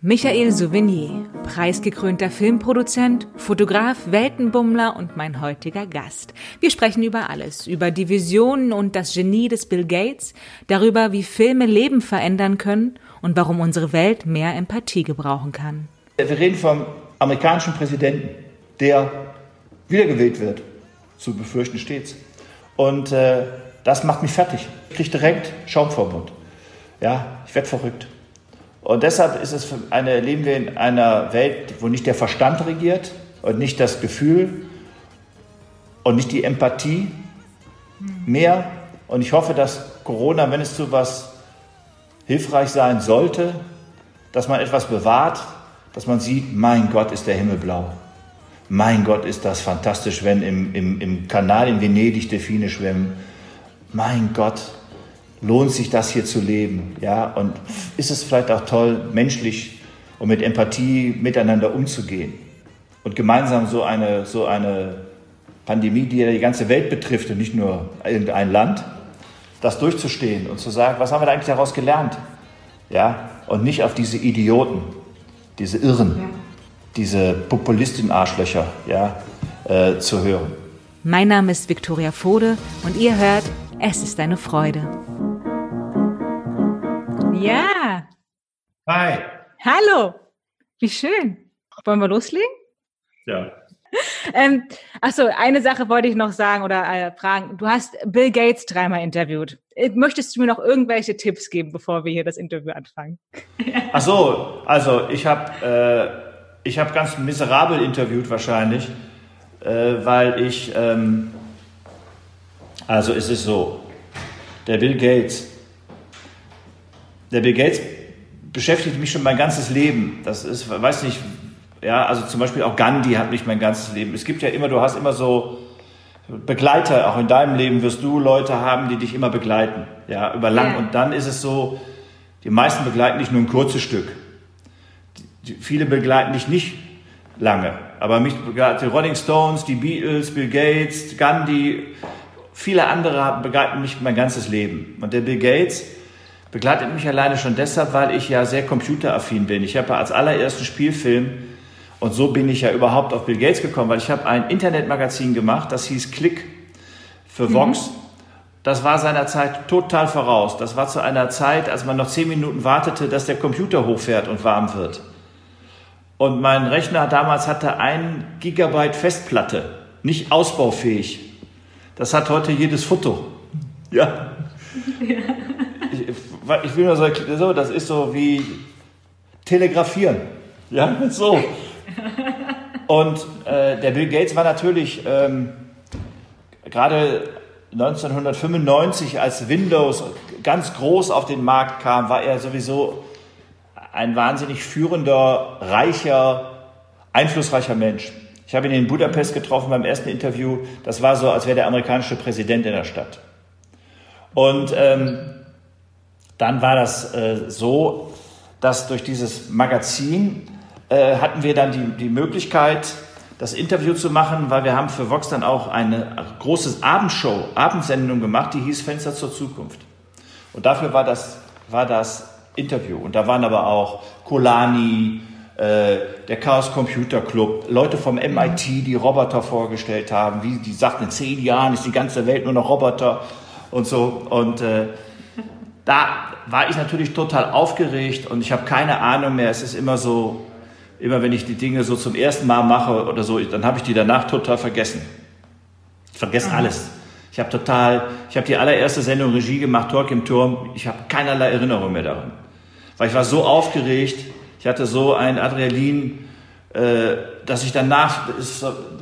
Michael Souvenier, preisgekrönter Filmproduzent, Fotograf, Weltenbummler und mein heutiger Gast. Wir sprechen über alles, über die Visionen und das Genie des Bill Gates, darüber, wie Filme Leben verändern können und warum unsere Welt mehr Empathie gebrauchen kann. Wir reden vom amerikanischen Präsidenten, der wiedergewählt wird. Zu befürchten stets. Und äh, das macht mich fertig. Ich kriege direkt Schaumvorbund. Ja, ich werde verrückt. Und deshalb ist es eine, leben wir in einer Welt, wo nicht der Verstand regiert und nicht das Gefühl und nicht die Empathie mehr. Und ich hoffe, dass Corona, wenn es zu was hilfreich sein sollte, dass man etwas bewahrt, dass man sieht, mein Gott, ist der Himmel blau. Mein Gott, ist das fantastisch, wenn im, im, im Kanal in Venedig Delfine schwimmen. Mein Gott, lohnt sich das hier zu leben? Ja, und ist es vielleicht auch toll, menschlich und mit Empathie miteinander umzugehen und gemeinsam so eine, so eine Pandemie, die ja die ganze Welt betrifft und nicht nur irgendein Land, das durchzustehen und zu sagen, was haben wir da eigentlich daraus gelernt? Ja, und nicht auf diese Idioten, diese Irren, ja. diese Populistinnen-Arschlöcher ja, äh, zu hören. Mein Name ist Viktoria Fode und ihr hört Es ist eine Freude. Ja. Hi. Hallo. Wie schön. Wollen wir loslegen? Ja. Ähm, achso, eine Sache wollte ich noch sagen oder äh, fragen. Du hast Bill Gates dreimal interviewt. Äh, möchtest du mir noch irgendwelche Tipps geben, bevor wir hier das Interview anfangen? Ach so, also ich habe äh, ich ganz miserabel interviewt wahrscheinlich, äh, weil ich ähm, also es ist so, der Bill Gates der Bill Gates beschäftigt mich schon mein ganzes Leben. Das ist, weiß nicht, ja, also zum Beispiel auch Gandhi hat mich mein ganzes Leben. Es gibt ja immer, du hast immer so Begleiter, auch in deinem Leben wirst du Leute haben, die dich immer begleiten, ja, über lang. Ja. Und dann ist es so, die meisten begleiten dich nur ein kurzes Stück. Die, viele begleiten dich nicht lange. Aber mich begleiten die Rolling Stones, die Beatles, Bill Gates, Gandhi, viele andere begleiten mich mein ganzes Leben. Und der Bill Gates, begleitet mich alleine schon deshalb, weil ich ja sehr computeraffin bin. Ich habe als allerersten Spielfilm, und so bin ich ja überhaupt auf Bill Gates gekommen, weil ich habe ein Internetmagazin gemacht, das hieß Click für mhm. Vox. Mhm. Das war seiner Zeit total voraus. Das war zu einer Zeit, als man noch zehn Minuten wartete, dass der Computer hochfährt und warm wird. Und mein Rechner damals hatte ein Gigabyte Festplatte, nicht ausbaufähig. Das hat heute jedes Foto. Ja. ja ich will nur so, so, das ist so wie telegrafieren. Ja, so. Und äh, der Bill Gates war natürlich ähm, gerade 1995, als Windows ganz groß auf den Markt kam, war er sowieso ein wahnsinnig führender, reicher, einflussreicher Mensch. Ich habe ihn in Budapest getroffen beim ersten Interview. Das war so, als wäre der amerikanische Präsident in der Stadt. Und ähm, dann war das äh, so, dass durch dieses Magazin äh, hatten wir dann die, die Möglichkeit, das Interview zu machen, weil wir haben für Vox dann auch eine große Abendshow, Abendsendung gemacht, die hieß Fenster zur Zukunft. Und dafür war das, war das Interview. Und da waren aber auch Kolani, äh, der Chaos Computer Club, Leute vom MIT, die Roboter vorgestellt haben, wie die sagten, in zehn Jahren ist die ganze Welt nur noch Roboter und so. Und äh, da war ich natürlich total aufgeregt und ich habe keine Ahnung mehr. Es ist immer so, immer wenn ich die Dinge so zum ersten Mal mache oder so, dann habe ich die danach total vergessen. Ich vergesse alles. Ich habe total, ich habe die allererste Sendung Regie gemacht, Talk im Turm. Ich habe keinerlei Erinnerung mehr daran. Weil ich war so aufgeregt, ich hatte so ein Adrenalin, äh, dass ich danach,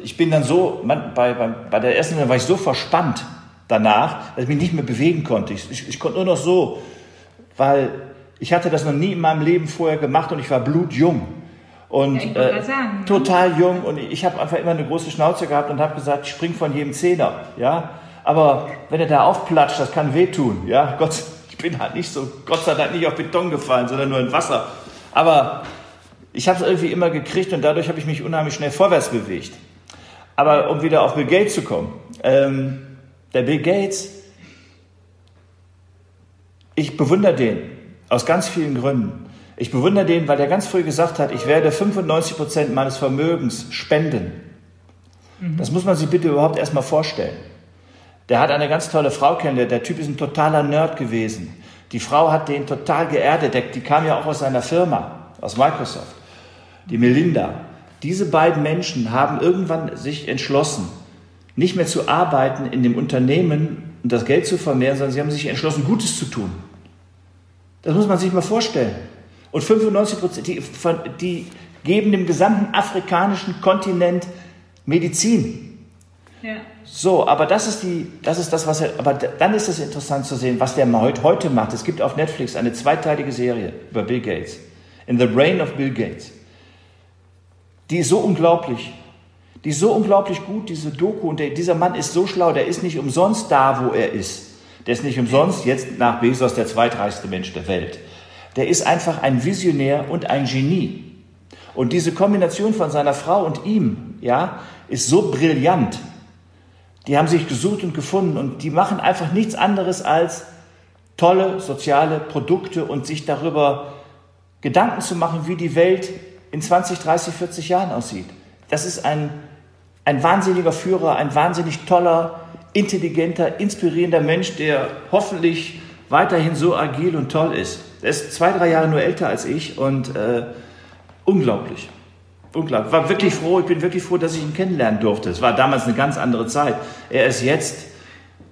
ich bin dann so, bei, bei, bei der ersten Sendung war ich so verspannt, danach, dass ich mich nicht mehr bewegen konnte. Ich, ich, ich konnte nur noch so, weil ich hatte das noch nie in meinem Leben vorher gemacht und ich war blutjung. Und ja, äh, sagen, ne? total jung und ich habe einfach immer eine große Schnauze gehabt und habe gesagt, ich spring von jedem Zehner, ja. Aber wenn er da aufplatscht, das kann wehtun, ja. Gott, ich bin halt nicht so, Gott sei Dank nicht auf Beton gefallen, sondern nur in Wasser. Aber ich habe es irgendwie immer gekriegt und dadurch habe ich mich unheimlich schnell vorwärts bewegt. Aber um wieder auf Bill Gates zu kommen, ähm, der Bill Gates, ich bewundere den aus ganz vielen Gründen. Ich bewundere den, weil der ganz früh gesagt hat, ich werde 95 Prozent meines Vermögens spenden. Mhm. Das muss man sich bitte überhaupt erstmal vorstellen. Der hat eine ganz tolle Frau kennengelernt. Der Typ ist ein totaler Nerd gewesen. Die Frau hat den total geerdet. Die kam ja auch aus seiner Firma, aus Microsoft. Die Melinda. Diese beiden Menschen haben irgendwann sich entschlossen, nicht mehr zu arbeiten in dem Unternehmen und das Geld zu vermehren, sondern sie haben sich entschlossen, Gutes zu tun. Das muss man sich mal vorstellen. Und 95 Prozent, die, die geben dem gesamten afrikanischen Kontinent Medizin. Ja. So, aber das ist die, das ist das, was er, aber dann ist es interessant zu sehen, was der heute macht. Es gibt auf Netflix eine zweiteilige Serie über Bill Gates. In the Brain of Bill Gates. Die ist so unglaublich. Die ist so unglaublich gut, diese Doku. Und der, dieser Mann ist so schlau, der ist nicht umsonst da, wo er ist. Der ist nicht umsonst jetzt nach Bezos der zweitreichste Mensch der Welt. Der ist einfach ein Visionär und ein Genie. Und diese Kombination von seiner Frau und ihm, ja, ist so brillant. Die haben sich gesucht und gefunden und die machen einfach nichts anderes als tolle soziale Produkte und sich darüber Gedanken zu machen, wie die Welt in 20, 30, 40 Jahren aussieht. Das ist ein, ein wahnsinniger Führer, ein wahnsinnig toller, intelligenter, inspirierender Mensch, der hoffentlich weiterhin so agil und toll ist. Er ist zwei, drei Jahre nur älter als ich und äh, unglaublich. Unglaublich. War wirklich froh, ich bin wirklich froh, dass ich ihn kennenlernen durfte. Es war damals eine ganz andere Zeit. Er ist jetzt,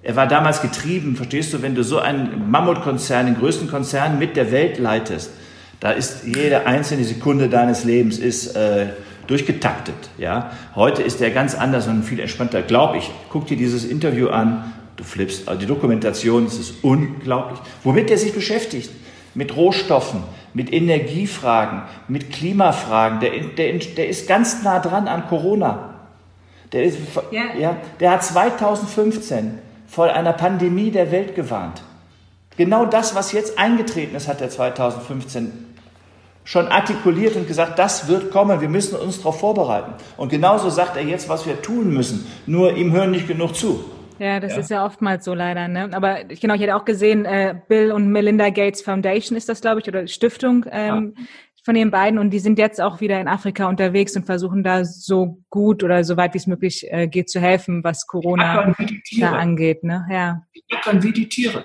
er war damals getrieben, verstehst du, wenn du so einen Mammutkonzern, den größten Konzern mit der Welt leitest, da ist jede einzelne Sekunde deines Lebens ist äh, durchgetaktet. Ja? Heute ist der ganz anders und viel entspannter. Glaub ich, guck dir dieses Interview an, du flippst. Also die Dokumentation, es ist unglaublich. Womit er sich beschäftigt? Mit Rohstoffen, mit Energiefragen, mit Klimafragen. Der, der, der ist ganz nah dran an Corona. Der, ist, ja. Ja, der hat 2015 vor einer Pandemie der Welt gewarnt. Genau das, was jetzt eingetreten ist, hat er 2015 schon artikuliert und gesagt, das wird kommen, wir müssen uns darauf vorbereiten. Und genauso sagt er jetzt, was wir tun müssen. Nur ihm hören nicht genug zu. Ja, das ja. ist ja oftmals so leider. Ne? Aber genau, ich hätte auch gesehen, äh, Bill und Melinda Gates Foundation ist das, glaube ich, oder Stiftung ähm, ja. von den beiden. Und die sind jetzt auch wieder in Afrika unterwegs und versuchen da so gut oder so weit wie es möglich äh, geht zu helfen, was Corona da angeht. Ne? Ja. Die ackern wie die Tiere.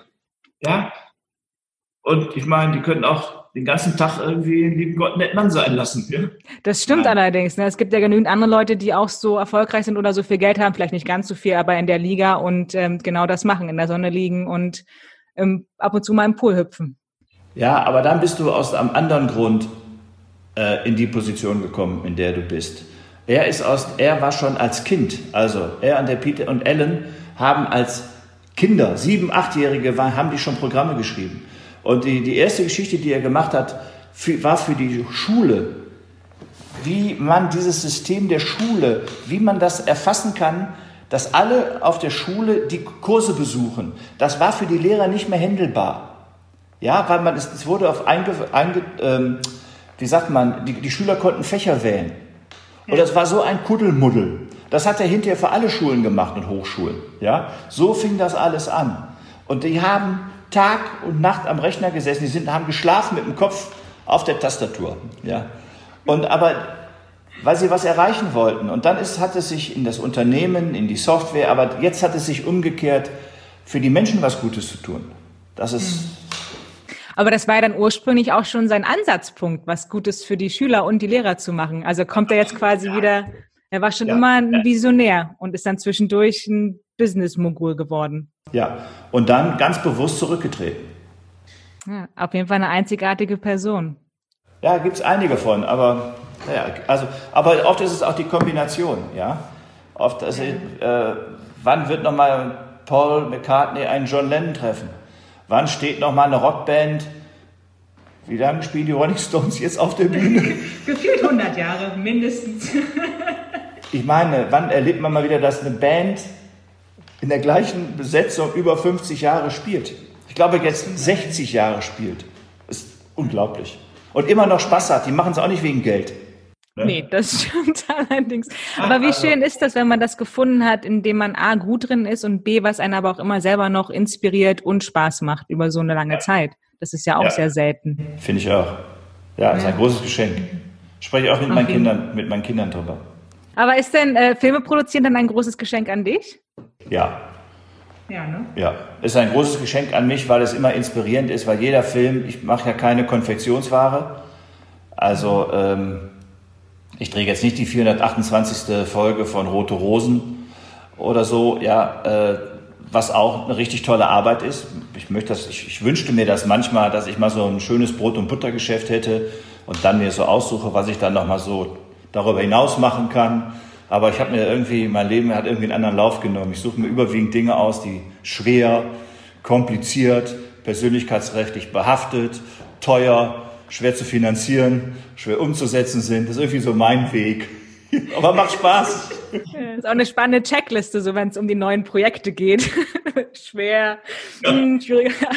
Ja. Und ich meine, die können auch den ganzen Tag irgendwie einen lieben Gott nett Mann sein lassen. Ja? Das stimmt ja. allerdings. Ne? Es gibt ja genügend andere Leute, die auch so erfolgreich sind oder so viel Geld haben, vielleicht nicht ganz so viel, aber in der Liga und ähm, genau das machen, in der Sonne liegen und ähm, ab und zu mal im Pool hüpfen. Ja, aber dann bist du aus einem anderen Grund äh, in die Position gekommen, in der du bist. Er ist aus, er war schon als Kind, also er und der Peter und Ellen haben als Kinder, sieben, achtjährige, haben die schon Programme geschrieben. Und die, die erste Geschichte, die er gemacht hat, für, war für die Schule, wie man dieses System der Schule, wie man das erfassen kann, dass alle auf der Schule die Kurse besuchen. Das war für die Lehrer nicht mehr händelbar. Ja, weil man, es, es wurde auf einge, einge ähm, wie sagt man, die, die Schüler konnten Fächer wählen. Und das war so ein Kuddelmuddel. Das hat er hinterher für alle Schulen gemacht und Hochschulen. Ja, so fing das alles an. Und die haben Tag und Nacht am Rechner gesessen, die sind, haben geschlafen mit dem Kopf auf der Tastatur. Ja. Und aber weil sie was erreichen wollten. Und dann ist, hat es sich in das Unternehmen, in die Software, aber jetzt hat es sich umgekehrt, für die Menschen was Gutes zu tun. Das ist. Aber das war ja dann ursprünglich auch schon sein Ansatzpunkt, was Gutes für die Schüler und die Lehrer zu machen. Also kommt er jetzt quasi ja. wieder, er war schon ja. immer ein Visionär und ist dann zwischendurch ein Business-Mogul geworden. Ja, und dann ganz bewusst zurückgetreten. Ja, auf jeden Fall eine einzigartige Person. Ja, gibt es einige von, aber, ja, also, aber oft ist es auch die Kombination. Ja? Oft, also, äh, wann wird nochmal Paul McCartney einen John Lennon treffen? Wann steht nochmal eine Rockband? Wie lange spielen die Rolling Stones jetzt auf der Bühne? Gefühlt 100 Jahre, mindestens. ich meine, wann erlebt man mal wieder, dass eine Band in der gleichen Besetzung über 50 Jahre spielt. Ich glaube, jetzt 60 Jahre spielt. Ist unglaublich. Und immer noch Spaß hat. Die machen es auch nicht wegen Geld. Ne? Nee, das stimmt allerdings. Aber wie also, schön ist das, wenn man das gefunden hat, indem man A, gut drin ist und B, was einen aber auch immer selber noch inspiriert und Spaß macht über so eine lange ja. Zeit. Das ist ja auch ja. sehr selten. Finde ich auch. Ja, ist ein großes Geschenk. Spreche ich auch mit, meinen Kindern, mit meinen Kindern drüber. Aber ist denn äh, Filme produzieren dann ein großes Geschenk an dich? Ja. Ja, ne? Ja, ist ein großes Geschenk an mich, weil es immer inspirierend ist, weil jeder Film, ich mache ja keine Konfektionsware. Also ähm, ich drehe jetzt nicht die 428. Folge von Rote Rosen oder so, ja, äh, was auch eine richtig tolle Arbeit ist. Ich, möchte das, ich, ich wünschte mir das manchmal, dass ich mal so ein schönes Brot- und Buttergeschäft hätte und dann mir so aussuche, was ich dann nochmal so darüber hinaus machen kann. Aber ich habe mir irgendwie, mein Leben hat irgendwie einen anderen Lauf genommen. Ich suche mir überwiegend Dinge aus, die schwer, kompliziert, persönlichkeitsrechtlich behaftet, teuer, schwer zu finanzieren, schwer umzusetzen sind. Das ist irgendwie so mein Weg. Aber macht Spaß. Das ist auch eine spannende Checkliste, so wenn es um die neuen Projekte geht. Schwer, ja. Hm, schwieriger.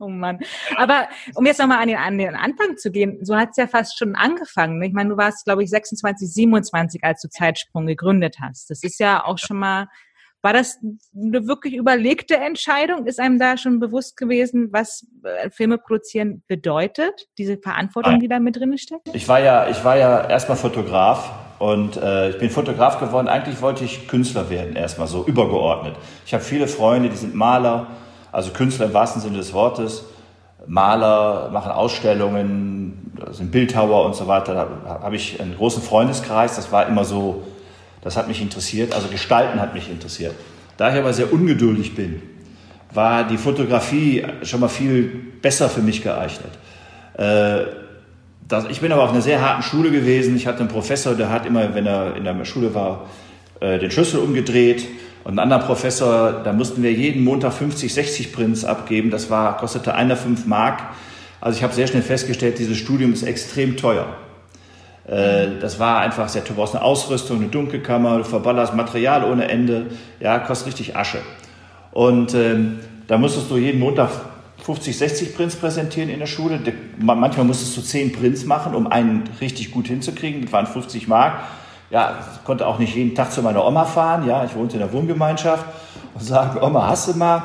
Oh Mann. Aber um jetzt nochmal an den, an den Anfang zu gehen, so hat es ja fast schon angefangen. Ich meine, du warst, glaube ich, 26, 27, als du Zeitsprung gegründet hast. Das ist ja auch schon mal, war das eine wirklich überlegte Entscheidung? Ist einem da schon bewusst gewesen, was äh, Filme produzieren bedeutet? Diese Verantwortung, die da mit drin steckt? Ich war ja, ich war ja erstmal Fotograf und äh, ich bin Fotograf geworden. Eigentlich wollte ich Künstler werden, erstmal so übergeordnet. Ich habe viele Freunde, die sind Maler, also Künstler im wahrsten Sinne des Wortes. Maler machen Ausstellungen, sind Bildhauer und so weiter. Da habe ich einen großen Freundeskreis. Das war immer so, das hat mich interessiert. Also Gestalten hat mich interessiert. Da ich aber sehr ungeduldig bin, war die Fotografie schon mal viel besser für mich geeignet. Äh, ich bin aber auf einer sehr harten Schule gewesen. Ich hatte einen Professor, der hat immer, wenn er in der Schule war, äh, den Schlüssel umgedreht. Und ein anderer Professor, da mussten wir jeden Montag 50, 60 Prints abgeben. Das war, kostete einer 5 Mark. Also ich habe sehr schnell festgestellt, dieses Studium ist extrem teuer. Äh, das war einfach sehr. Du brauchst eine Ausrüstung, eine Dunkelkammer, du verballerst Material ohne Ende. Ja, kostet richtig Asche. Und ähm, da musstest du jeden Montag 50, 60 Prints präsentieren in der Schule. Manchmal musstest du 10 Prints machen, um einen richtig gut hinzukriegen. Das waren 50 Mark. Ja, konnte auch nicht jeden Tag zu meiner Oma fahren. Ja, ich wohnte in der Wohngemeinschaft und sagen, Oma, hast du mal?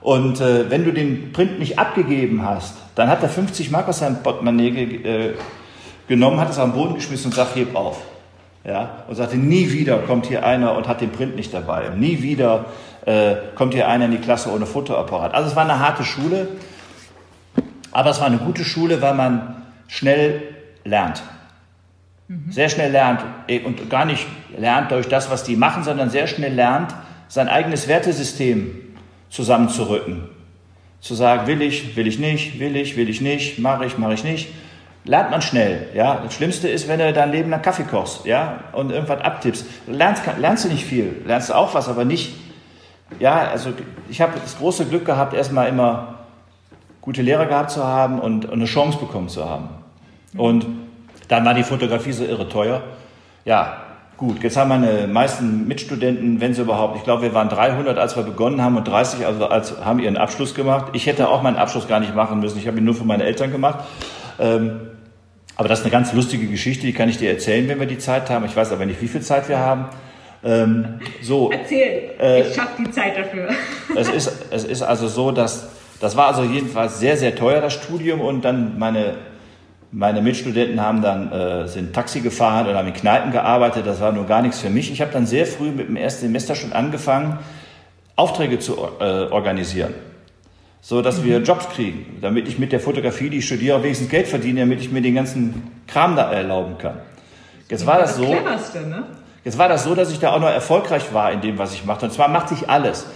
Und äh, wenn du den Print nicht abgegeben hast, dann hat er 50 Mark aus seinem Portemonnaie äh, genommen, hat es am Boden geschmissen und sagt, heb auf. Ja, und sagte, nie wieder kommt hier einer und hat den Print nicht dabei. Nie wieder äh, kommt hier einer in die Klasse ohne Fotoapparat. Also es war eine harte Schule, aber es war eine gute Schule, weil man schnell lernt. Mhm. Sehr schnell lernt äh, und gar nicht lernt durch das, was die machen, sondern sehr schnell lernt, sein eigenes Wertesystem zusammenzurücken. Zu sagen, will ich, will ich nicht, will ich, will ich nicht, mache ich, mache ich nicht. Lernt man schnell, ja. Das Schlimmste ist, wenn du dein Leben lang Kaffee kochst, ja, und irgendwas abtippst. Lernst, lernst du nicht viel, lernst du auch was, aber nicht ja, also ich habe das große Glück gehabt, erstmal immer gute Lehrer gehabt zu haben und, und eine Chance bekommen zu haben. Und dann war die Fotografie so irre teuer. Ja, gut, jetzt haben meine meisten Mitstudenten, wenn sie überhaupt, ich glaube, wir waren 300, als wir begonnen haben und 30, also als haben ihren Abschluss gemacht. Ich hätte auch meinen Abschluss gar nicht machen müssen. Ich habe ihn nur für meine Eltern gemacht. Ähm, aber das ist eine ganz lustige Geschichte, die kann ich dir erzählen, wenn wir die Zeit haben. Ich weiß aber nicht, wie viel Zeit wir haben. Ähm, so, Erzähl, äh, ich schaffe die Zeit dafür. es, ist, es ist also so, dass das war also jedenfalls sehr, sehr teuer, das Studium. Und dann meine, meine Mitstudenten haben dann, äh, sind Taxi gefahren oder haben in Kneipen gearbeitet. Das war nur gar nichts für mich. Ich habe dann sehr früh mit dem ersten Semester schon angefangen, Aufträge zu äh, organisieren. So dass mhm. wir Jobs kriegen, damit ich mit der Fotografie, die ich studiere, auch wenigstens Geld verdiene, damit ich mir den ganzen Kram da erlauben kann. Jetzt war das, so. Ne? Jetzt war das so, dass ich da auch noch erfolgreich war in dem, was ich machte. Und zwar machte ich alles.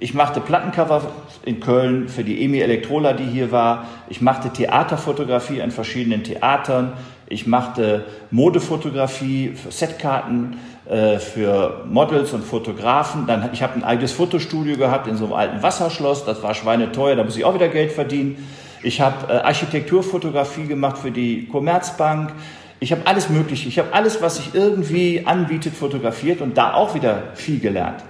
Ich machte Plattencover in Köln für die Emi Elektrola, die hier war. Ich machte Theaterfotografie an verschiedenen Theatern. Ich machte Modefotografie für Setkarten, äh, für Models und Fotografen. Dann, ich habe ein eigenes Fotostudio gehabt in so einem alten Wasserschloss. Das war schweineteuer, da muss ich auch wieder Geld verdienen. Ich habe äh, Architekturfotografie gemacht für die Commerzbank. Ich habe alles Mögliche, ich habe alles, was sich irgendwie anbietet, fotografiert und da auch wieder viel gelernt.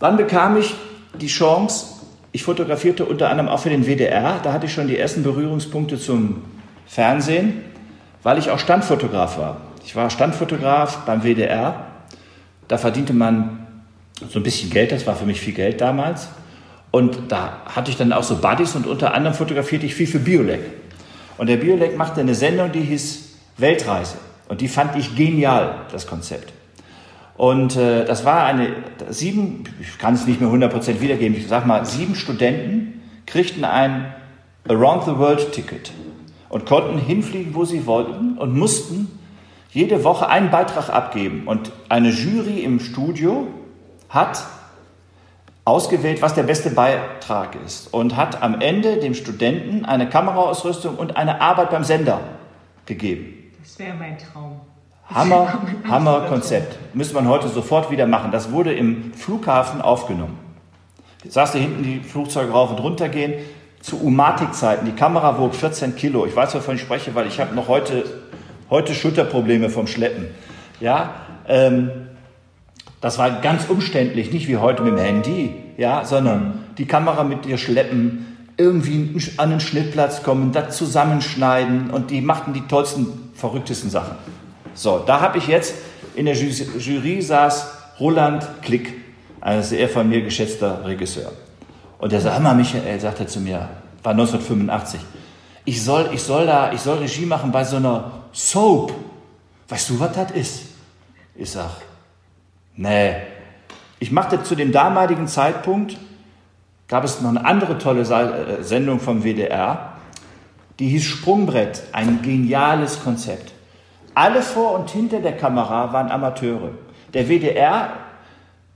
Dann bekam ich die Chance, ich fotografierte unter anderem auch für den WDR, da hatte ich schon die ersten Berührungspunkte zum Fernsehen, weil ich auch Standfotograf war. Ich war Standfotograf beim WDR, da verdiente man so ein bisschen Geld, das war für mich viel Geld damals. Und da hatte ich dann auch so Buddies und unter anderem fotografierte ich viel für Biolek. Und der Biolek machte eine Sendung, die hieß Weltreise. Und die fand ich genial, das Konzept. Und äh, das war eine, sieben, ich kann es nicht mehr 100% wiedergeben, ich sag mal, sieben Studenten kriegten ein Around the World Ticket und konnten hinfliegen, wo sie wollten und mussten jede Woche einen Beitrag abgeben. Und eine Jury im Studio hat ausgewählt, was der beste Beitrag ist und hat am Ende dem Studenten eine Kameraausrüstung und eine Arbeit beim Sender gegeben. Das wäre mein Traum. Hammer, Hammer Konzept. Müsste man heute sofort wieder machen. Das wurde im Flughafen aufgenommen. Jetzt saß da hinten die Flugzeuge rauf und runter gehen. Zu Umatic-Zeiten. Die Kamera wog 14 Kilo. Ich weiß, wovon ich spreche, weil ich habe noch heute, heute Schulterprobleme vom Schleppen. Ja, ähm, das war ganz umständlich, nicht wie heute mit dem Handy, ja, sondern die Kamera mit dir schleppen, irgendwie an den Schnittplatz kommen, das zusammenschneiden und die machten die tollsten, verrücktesten Sachen. So, da habe ich jetzt in der Jury saß Roland Klick, ein sehr von mir geschätzter Regisseur. Und der sagt, mal, Michael, sagt er zu mir, war 1985, ich soll, ich soll da, ich soll Regie machen bei so einer Soap. Weißt du, was das ist? Ich sag, Nee. Ich machte zu dem damaligen Zeitpunkt, gab es noch eine andere tolle äh, Sendung vom WDR, die hieß Sprungbrett, ein geniales Konzept. Alle vor und hinter der Kamera waren Amateure. Der WDR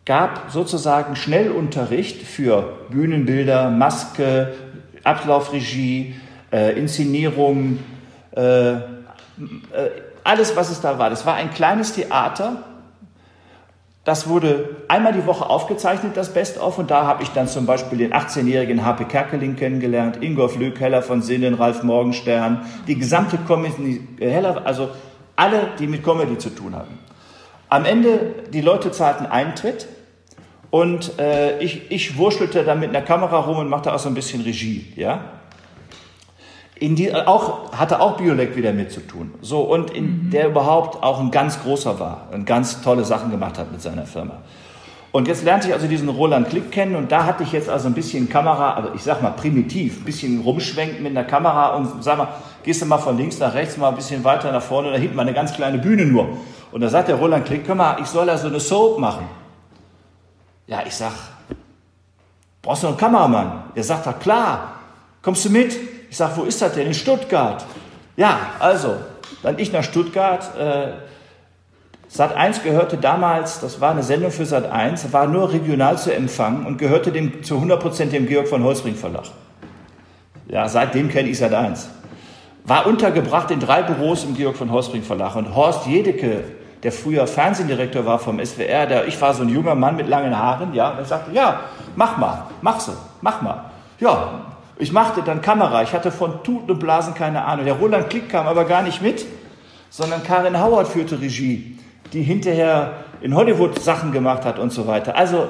gab sozusagen Schnellunterricht für Bühnenbilder, Maske, Ablaufregie, äh, Inszenierung, äh, äh, alles, was es da war. Das war ein kleines Theater das wurde einmal die Woche aufgezeichnet, das Best-of, und da habe ich dann zum Beispiel den 18-jährigen H.P. Kerkeling kennengelernt, Ingolf Lück, Heller von Sinnen, Ralf Morgenstern, die gesamte Comedy, Heller, also alle, die mit Comedy zu tun hatten. Am Ende, die Leute zahlten Eintritt und äh, ich, ich wurschelte dann mit einer Kamera rum und machte auch so ein bisschen Regie, ja in die, auch, hatte auch Biolek wieder mit zu tun. So, und in, mhm. der überhaupt auch ein ganz großer war und ganz tolle Sachen gemacht hat mit seiner Firma. Und jetzt lernte ich also diesen Roland Klick kennen und da hatte ich jetzt also ein bisschen Kamera, also ich sag mal primitiv, ein bisschen rumschwenken mit der Kamera und sag mal, gehst du mal von links nach rechts, mal ein bisschen weiter nach vorne, da hinten mal eine ganz kleine Bühne nur. Und da sagt der Roland Klick, komm mal, ich soll da so eine Soap machen. Ja, ich sag, brauchst du einen Kameramann? Der sagt, klar, kommst du mit? Ich sage, wo ist das denn? In Stuttgart. Ja, also, dann ich nach Stuttgart. Äh, Sat 1 gehörte damals, das war eine Sendung für Sat 1, war nur regional zu empfangen und gehörte dem, zu 100% dem Georg von Holzring Verlag. Ja, seitdem kenne ich Sat 1. War untergebracht in drei Büros im Georg von Holzring Verlag und Horst Jedecke, der früher Fernsehdirektor war vom SWR, der, ich war so ein junger Mann mit langen Haaren, ja, der sagte, ja, mach mal, mach so, mach mal. Ja, ich machte dann Kamera. Ich hatte von Tuten und Blasen keine Ahnung. Der Roland Klick kam aber gar nicht mit, sondern Karin Howard führte Regie, die hinterher in Hollywood Sachen gemacht hat und so weiter. Also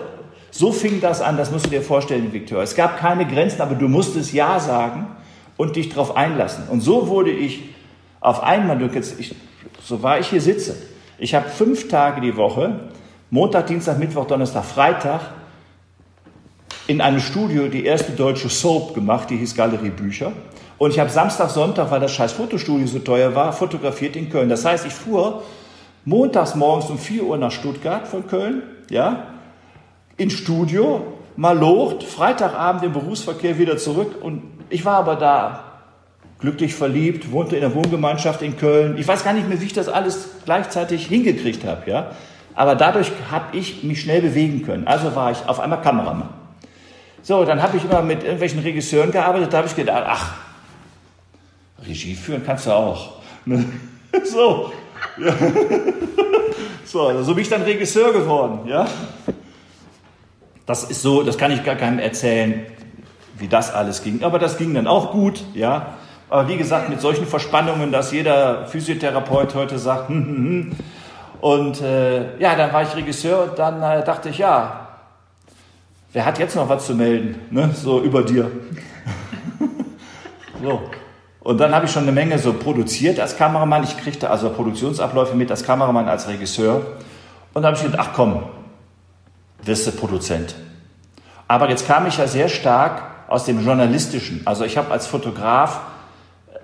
so fing das an, das musst du dir vorstellen, Viktor. Es gab keine Grenzen, aber du musstest Ja sagen und dich darauf einlassen. Und so wurde ich auf einmal, ich, so war ich hier sitze. Ich habe fünf Tage die Woche, Montag, Dienstag, Mittwoch, Donnerstag, Freitag, in einem Studio die erste deutsche Soap gemacht, die hieß Galerie Bücher. Und ich habe Samstag, Sonntag, weil das scheiß Fotostudio so teuer war, fotografiert in Köln. Das heißt, ich fuhr montags morgens um 4 Uhr nach Stuttgart von Köln, ja, ins Studio, mal locht, Freitagabend im Berufsverkehr wieder zurück. Und ich war aber da glücklich verliebt, wohnte in der Wohngemeinschaft in Köln. Ich weiß gar nicht mehr, wie ich das alles gleichzeitig hingekriegt habe, ja. Aber dadurch habe ich mich schnell bewegen können. Also war ich auf einmal Kameramann. So, dann habe ich immer mit irgendwelchen Regisseuren gearbeitet, da habe ich gedacht, ach, Regie führen kannst du auch. Ne? so. Ja. so, so bin ich dann Regisseur geworden, ja. Das ist so, das kann ich gar keinem erzählen, wie das alles ging. Aber das ging dann auch gut, ja. Aber wie gesagt, mit solchen Verspannungen, dass jeder Physiotherapeut heute sagt, hm, hm, hm. Und äh, ja, dann war ich Regisseur und dann äh, dachte ich, ja, wer hat jetzt noch was zu melden, ne? so über dir. so. Und dann habe ich schon eine Menge so produziert als Kameramann. Ich kriegte also Produktionsabläufe mit als Kameramann, als Regisseur. Und da habe ich gedacht, ach komm, wirst du Produzent. Aber jetzt kam ich ja sehr stark aus dem Journalistischen. Also ich habe als Fotograf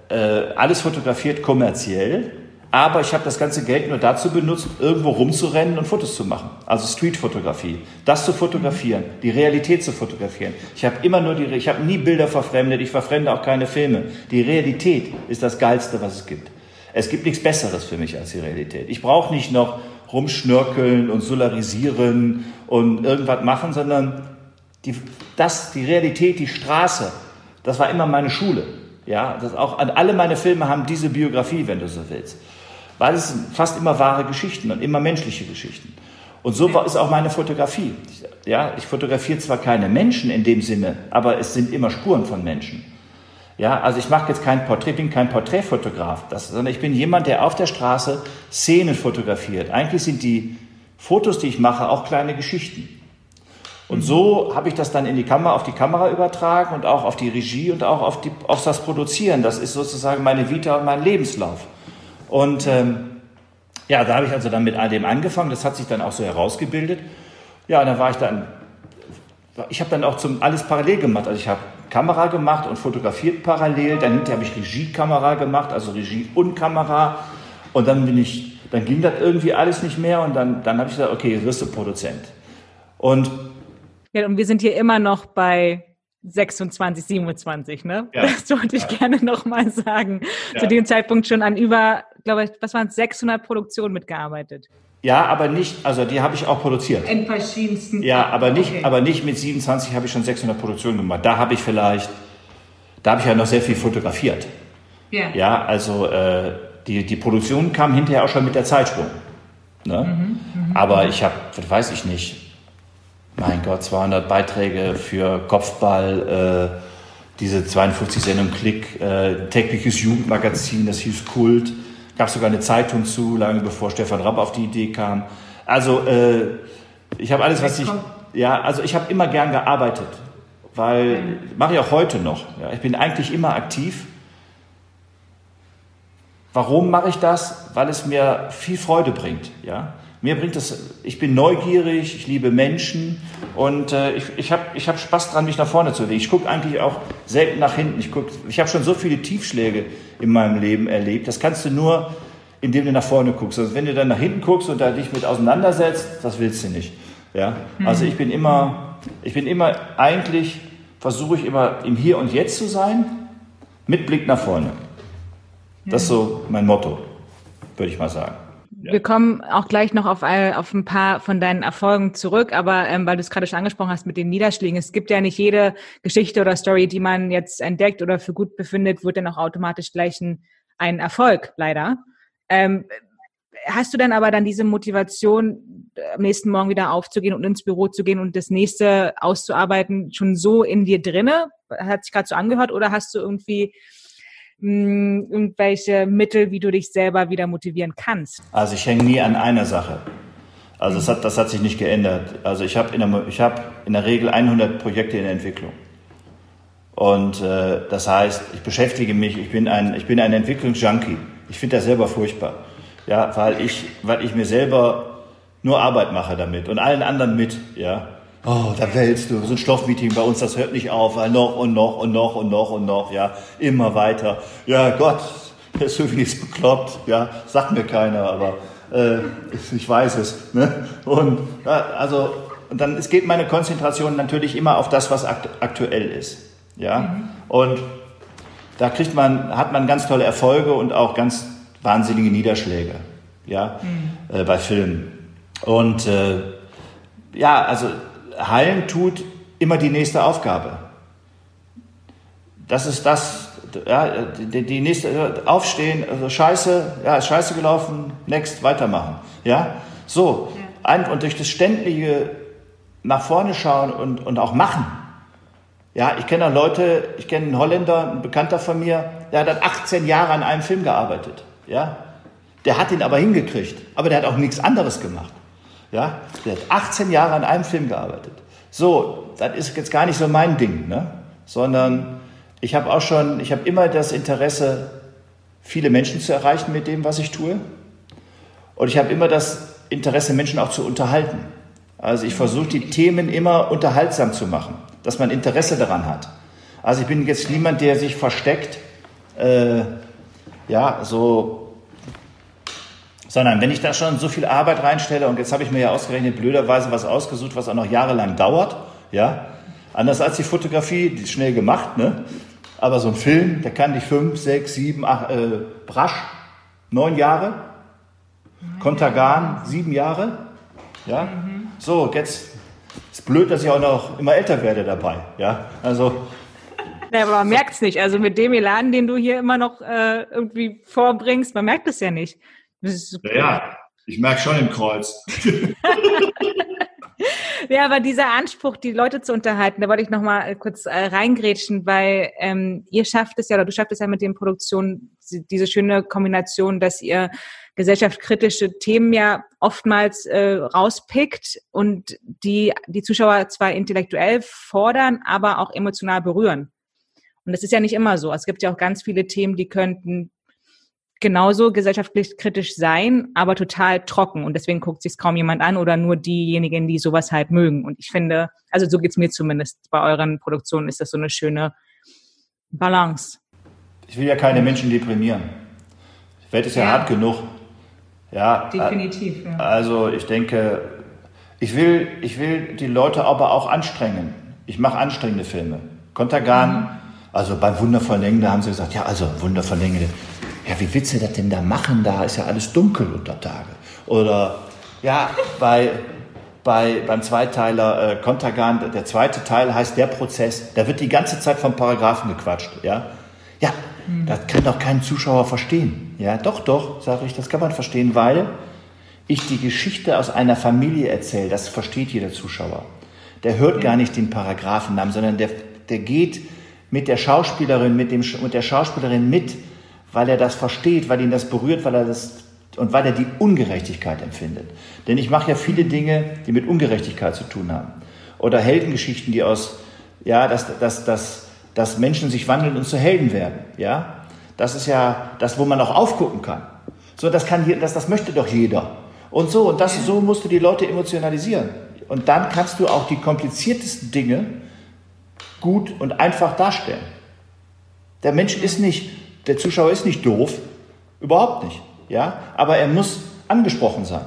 äh, alles fotografiert kommerziell, aber ich habe das ganze Geld nur dazu benutzt, irgendwo rumzurennen und Fotos zu machen. Also Streetfotografie. Das zu fotografieren, die Realität zu fotografieren. Ich habe immer nur die, ich habe nie Bilder verfremdet, ich verfremde auch keine Filme. Die Realität ist das Geilste, was es gibt. Es gibt nichts Besseres für mich als die Realität. Ich brauche nicht noch rumschnörkeln und solarisieren und irgendwas machen, sondern die, das, die Realität, die Straße, das war immer meine Schule. Ja, das auch, alle meine Filme haben diese Biografie, wenn du so willst weil es sind fast immer wahre Geschichten und immer menschliche Geschichten. Und so ist auch meine Fotografie. Ja, ich fotografiere zwar keine Menschen in dem Sinne, aber es sind immer Spuren von Menschen. Ja, also ich mache jetzt kein Porträt, bin kein Porträtfotograf, das, sondern ich bin jemand, der auf der Straße Szenen fotografiert. Eigentlich sind die Fotos, die ich mache, auch kleine Geschichten. Und so habe ich das dann in die Kamera, auf die Kamera übertragen und auch auf die Regie und auch auf, die, auf das Produzieren. Das ist sozusagen meine Vita und mein Lebenslauf. Und ähm, ja, da habe ich also dann mit all dem angefangen. Das hat sich dann auch so herausgebildet. Ja, und dann war ich dann, ich habe dann auch zum, alles parallel gemacht. Also ich habe Kamera gemacht und fotografiert parallel. Dann hinterher habe ich Regiekamera gemacht, also Regie und Kamera. Und dann bin ich, dann ging das irgendwie alles nicht mehr. Und dann, dann habe ich gesagt, okay, jetzt wirst du Produzent. Und ja, und wir sind hier immer noch bei 26, 27, ne? Ja. Das wollte ich ja. gerne nochmal sagen. Ja. Zu dem Zeitpunkt schon an über, glaube ich, was waren es, 600 Produktionen mitgearbeitet. Ja, aber nicht, also die habe ich auch produziert. In verschiedensten. Ja, aber nicht, okay. aber nicht mit 27 habe ich schon 600 Produktionen gemacht. Da habe ich vielleicht, da habe ich ja noch sehr viel fotografiert. Ja. Ja, also äh, die, die Produktion kam hinterher auch schon mit der Zeitsprung. Ne? Mhm, mh, aber ich habe, weiß ich nicht, mein Gott, 200 Beiträge für Kopfball, äh, diese 52 Sendung Klick, äh, tägliches Jugendmagazin, das hieß Kult, gab sogar eine Zeitung zu, lange bevor Stefan Rapp auf die Idee kam. Also äh, ich habe alles, was ich, ja, also ich habe immer gern gearbeitet, weil mache ich auch heute noch. Ja, ich bin eigentlich immer aktiv. Warum mache ich das? Weil es mir viel Freude bringt. Ja? Mir bringt es, ich bin neugierig, ich liebe Menschen und äh, ich, ich habe ich hab Spaß dran, mich nach vorne zu bewegen. Ich gucke eigentlich auch selten nach hinten. Ich, guck, ich habe schon so viele Tiefschläge in meinem Leben erlebt. Das kannst du nur, indem du nach vorne guckst. Also wenn du dann nach hinten guckst und da dich mit auseinandersetzt, das willst du nicht. Ja? Mhm. Also ich bin immer, ich bin immer eigentlich, versuche ich immer im Hier und Jetzt zu sein, mit Blick nach vorne. Das ist so mein Motto, würde ich mal sagen. Wir kommen auch gleich noch auf, auf ein paar von deinen Erfolgen zurück, aber ähm, weil du es gerade schon angesprochen hast mit den Niederschlägen, es gibt ja nicht jede Geschichte oder Story, die man jetzt entdeckt oder für gut befindet, wird dann auch automatisch gleich ein, ein Erfolg, leider. Ähm, hast du dann aber dann diese Motivation, am nächsten Morgen wieder aufzugehen und ins Büro zu gehen und das nächste auszuarbeiten, schon so in dir drinne? Hat sich gerade so angehört oder hast du irgendwie mh, irgendwelche Mittel, wie du dich selber wieder motivieren kannst? Also ich hänge nie an einer Sache. Also das hat, das hat sich nicht geändert. Also ich habe in, der, hab in der Regel 100 Projekte in der Entwicklung. Und äh, das heißt, ich beschäftige mich, ich bin ein, ich bin ein Entwicklungsjunkie. Ich finde das selber furchtbar. Ja, weil ich, weil ich mir selber nur Arbeit mache damit und allen anderen mit. Ja, Oh, da wälzt du. So ein Stoffmeeting bei uns, das hört nicht auf, weil noch und noch und noch und noch und noch, ja, immer weiter. Ja, Gott, der ist irgendwie so bekloppt, ja, sagt mir keiner, aber äh, ich weiß es. Ne? Und ja, also, und dann es geht meine Konzentration natürlich immer auf das, was akt aktuell ist, ja. Mhm. Und da kriegt man, hat man ganz tolle Erfolge und auch ganz wahnsinnige Niederschläge, ja, mhm. äh, bei Filmen. Und äh, ja, also heilen tut immer die nächste Aufgabe. Das ist das, ja, die, die nächste, aufstehen, also scheiße, ja, ist scheiße gelaufen, next, weitermachen. Ja, so. Ja. Und durch das ständige nach vorne schauen und, und auch machen. Ja, ich kenne Leute, ich kenne einen Holländer, ein Bekannter von mir, der hat 18 Jahre an einem Film gearbeitet. Ja, der hat ihn aber hingekriegt, aber der hat auch nichts anderes gemacht. Ja, der hat 18 Jahre an einem Film gearbeitet. So, das ist jetzt gar nicht so mein Ding, ne? sondern ich habe auch schon, ich habe immer das Interesse, viele Menschen zu erreichen mit dem, was ich tue. Und ich habe immer das Interesse, Menschen auch zu unterhalten. Also ich versuche die Themen immer unterhaltsam zu machen, dass man Interesse daran hat. Also ich bin jetzt niemand, der sich versteckt äh, ja, so, sondern wenn ich da schon so viel Arbeit reinstelle und jetzt habe ich mir ja ausgerechnet blöderweise was ausgesucht, was auch noch jahrelang dauert, ja, anders als die Fotografie, die ist schnell gemacht, ne? Aber so ein Film, der kann dich fünf, sechs, sieben, acht, äh, Brasch, neun Jahre, Kontergan, sieben Jahre, ja. Mhm. So, jetzt ist blöd, dass ich auch noch immer älter werde dabei, ja. Also ja, aber man merkt es nicht. Also mit dem Elan, den du hier immer noch äh, irgendwie vorbringst, man merkt es ja nicht. Ja, ja, ich merke schon im Kreuz. ja, aber dieser Anspruch, die Leute zu unterhalten, da wollte ich noch mal kurz äh, reingrätschen, weil ähm, ihr schafft es ja, oder du schaffst es ja mit den Produktionen, diese schöne Kombination, dass ihr gesellschaftskritische Themen ja oftmals äh, rauspickt und die die Zuschauer zwar intellektuell fordern, aber auch emotional berühren. Und das ist ja nicht immer so. Es gibt ja auch ganz viele Themen, die könnten genauso gesellschaftlich kritisch sein, aber total trocken. Und deswegen guckt sich kaum jemand an oder nur diejenigen, die sowas halt mögen. Und ich finde, also so geht's mir zumindest bei euren Produktionen, ist das so eine schöne Balance. Ich will ja keine Menschen deprimieren. Die Welt ist ja, ja. hart genug. Ja, definitiv. Ja. Also ich denke, ich will, ich will die Leute aber auch anstrengen. Ich mache anstrengende Filme. Kontergan, mhm. also beim Wundervollen Engel, haben sie gesagt, ja, also Wundervollen Engel, ja, wie willst du das denn da machen? Da ist ja alles dunkel unter Tage. Oder ja, bei, bei, beim Zweiteiler äh, Kontergan, der zweite Teil heißt der Prozess, da wird die ganze Zeit vom Paragraphen gequatscht. Ja, ja mhm. das kann doch kein Zuschauer verstehen. Ja, doch, doch, sage ich, das kann man verstehen, weil ich die Geschichte aus einer Familie erzähle. Das versteht jeder Zuschauer. Der hört ja. gar nicht den Paragraphennamen, sondern der, der geht mit der Schauspielerin, mit, dem, mit der Schauspielerin mit weil er das versteht, weil ihn das berührt, weil er das und weil er die Ungerechtigkeit empfindet. Denn ich mache ja viele Dinge, die mit Ungerechtigkeit zu tun haben. Oder Heldengeschichten, die aus, ja, dass, dass, dass, dass Menschen sich wandeln und zu Helden werden. Ja, das ist ja das, wo man auch aufgucken kann. So, das kann, das, das möchte doch jeder. Und so, und das, so musst du die Leute emotionalisieren. Und dann kannst du auch die kompliziertesten Dinge gut und einfach darstellen. Der Mensch ist nicht der Zuschauer ist nicht doof, überhaupt nicht. Ja, aber er muss angesprochen sein.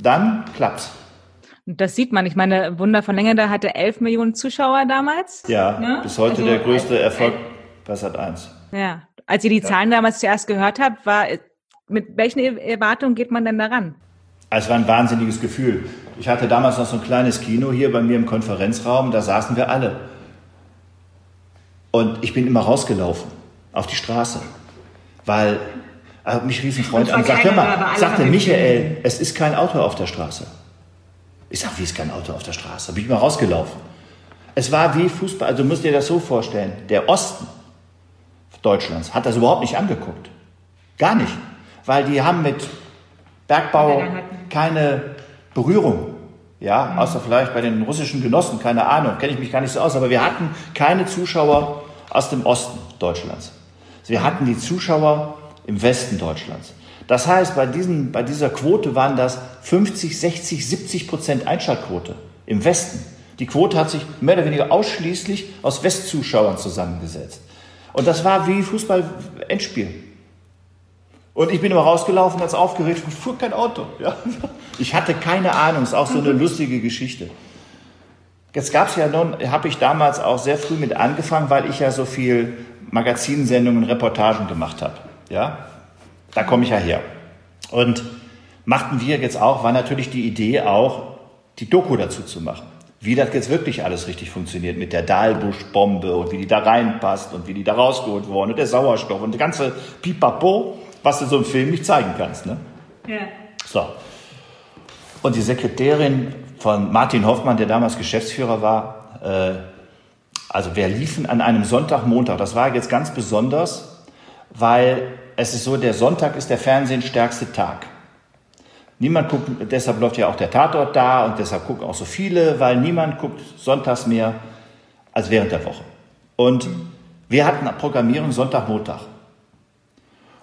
Dann klappt's. Und das sieht man. Ich meine, Wunder von Längerde hatte 11 Millionen Zuschauer damals. Ja, ne? bis heute also, der größte Erfolg bei Sat 1. Ja, als ihr die ja. Zahlen damals zuerst gehört habt, war mit welchen Erwartungen geht man denn daran? Es war ein wahnsinniges Gefühl. Ich hatte damals noch so ein kleines Kino hier bei mir im Konferenzraum, da saßen wir alle. Und ich bin immer rausgelaufen auf die Straße. Weil äh, mich rief ein Freund an und sagte, mal, sagte Michael, es ist kein Auto auf der Straße. Ich sag, wie ist kein Auto auf der Straße? Bin ich mal rausgelaufen. Es war wie Fußball, also du musst dir das so vorstellen, der Osten Deutschlands hat das überhaupt nicht angeguckt. Gar nicht. Weil die haben mit Bergbau keine Berührung. Ja, mhm. außer vielleicht bei den russischen Genossen, keine Ahnung, kenne ich mich gar nicht so aus, aber wir hatten keine Zuschauer aus dem Osten Deutschlands. Wir hatten die Zuschauer im Westen Deutschlands. Das heißt, bei, diesen, bei dieser Quote waren das 50, 60, 70 Prozent Einschaltquote im Westen. Die Quote hat sich mehr oder weniger ausschließlich aus Westzuschauern zusammengesetzt. Und das war wie Fußball-Endspiel. Und ich bin immer rausgelaufen als aufgeregt und fuhr kein Auto. Ja. Ich hatte keine Ahnung, ist auch so eine lustige Geschichte. Jetzt gab es ja nun, habe ich damals auch sehr früh mit angefangen, weil ich ja so viel Magazinsendungen, Reportagen gemacht habe. Ja, da komme ich ja her. Und machten wir jetzt auch, war natürlich die Idee auch, die Doku dazu zu machen. Wie das jetzt wirklich alles richtig funktioniert mit der Dahlbusch-Bombe und wie die da reinpasst und wie die da rausgeholt worden und der Sauerstoff und der ganze Pipapo, was du so im Film nicht zeigen kannst. Ne? Ja. So. Und die Sekretärin von Martin Hoffmann, der damals Geschäftsführer war, äh, also wir liefen an einem Sonntag, Montag. Das war jetzt ganz besonders, weil es ist so, der Sonntag ist der Fernsehstärkste Tag. Niemand guckt, deshalb läuft ja auch der Tatort da und deshalb gucken auch so viele, weil niemand guckt sonntags mehr als während der Woche. Und wir hatten Programmierung Sonntag, Montag.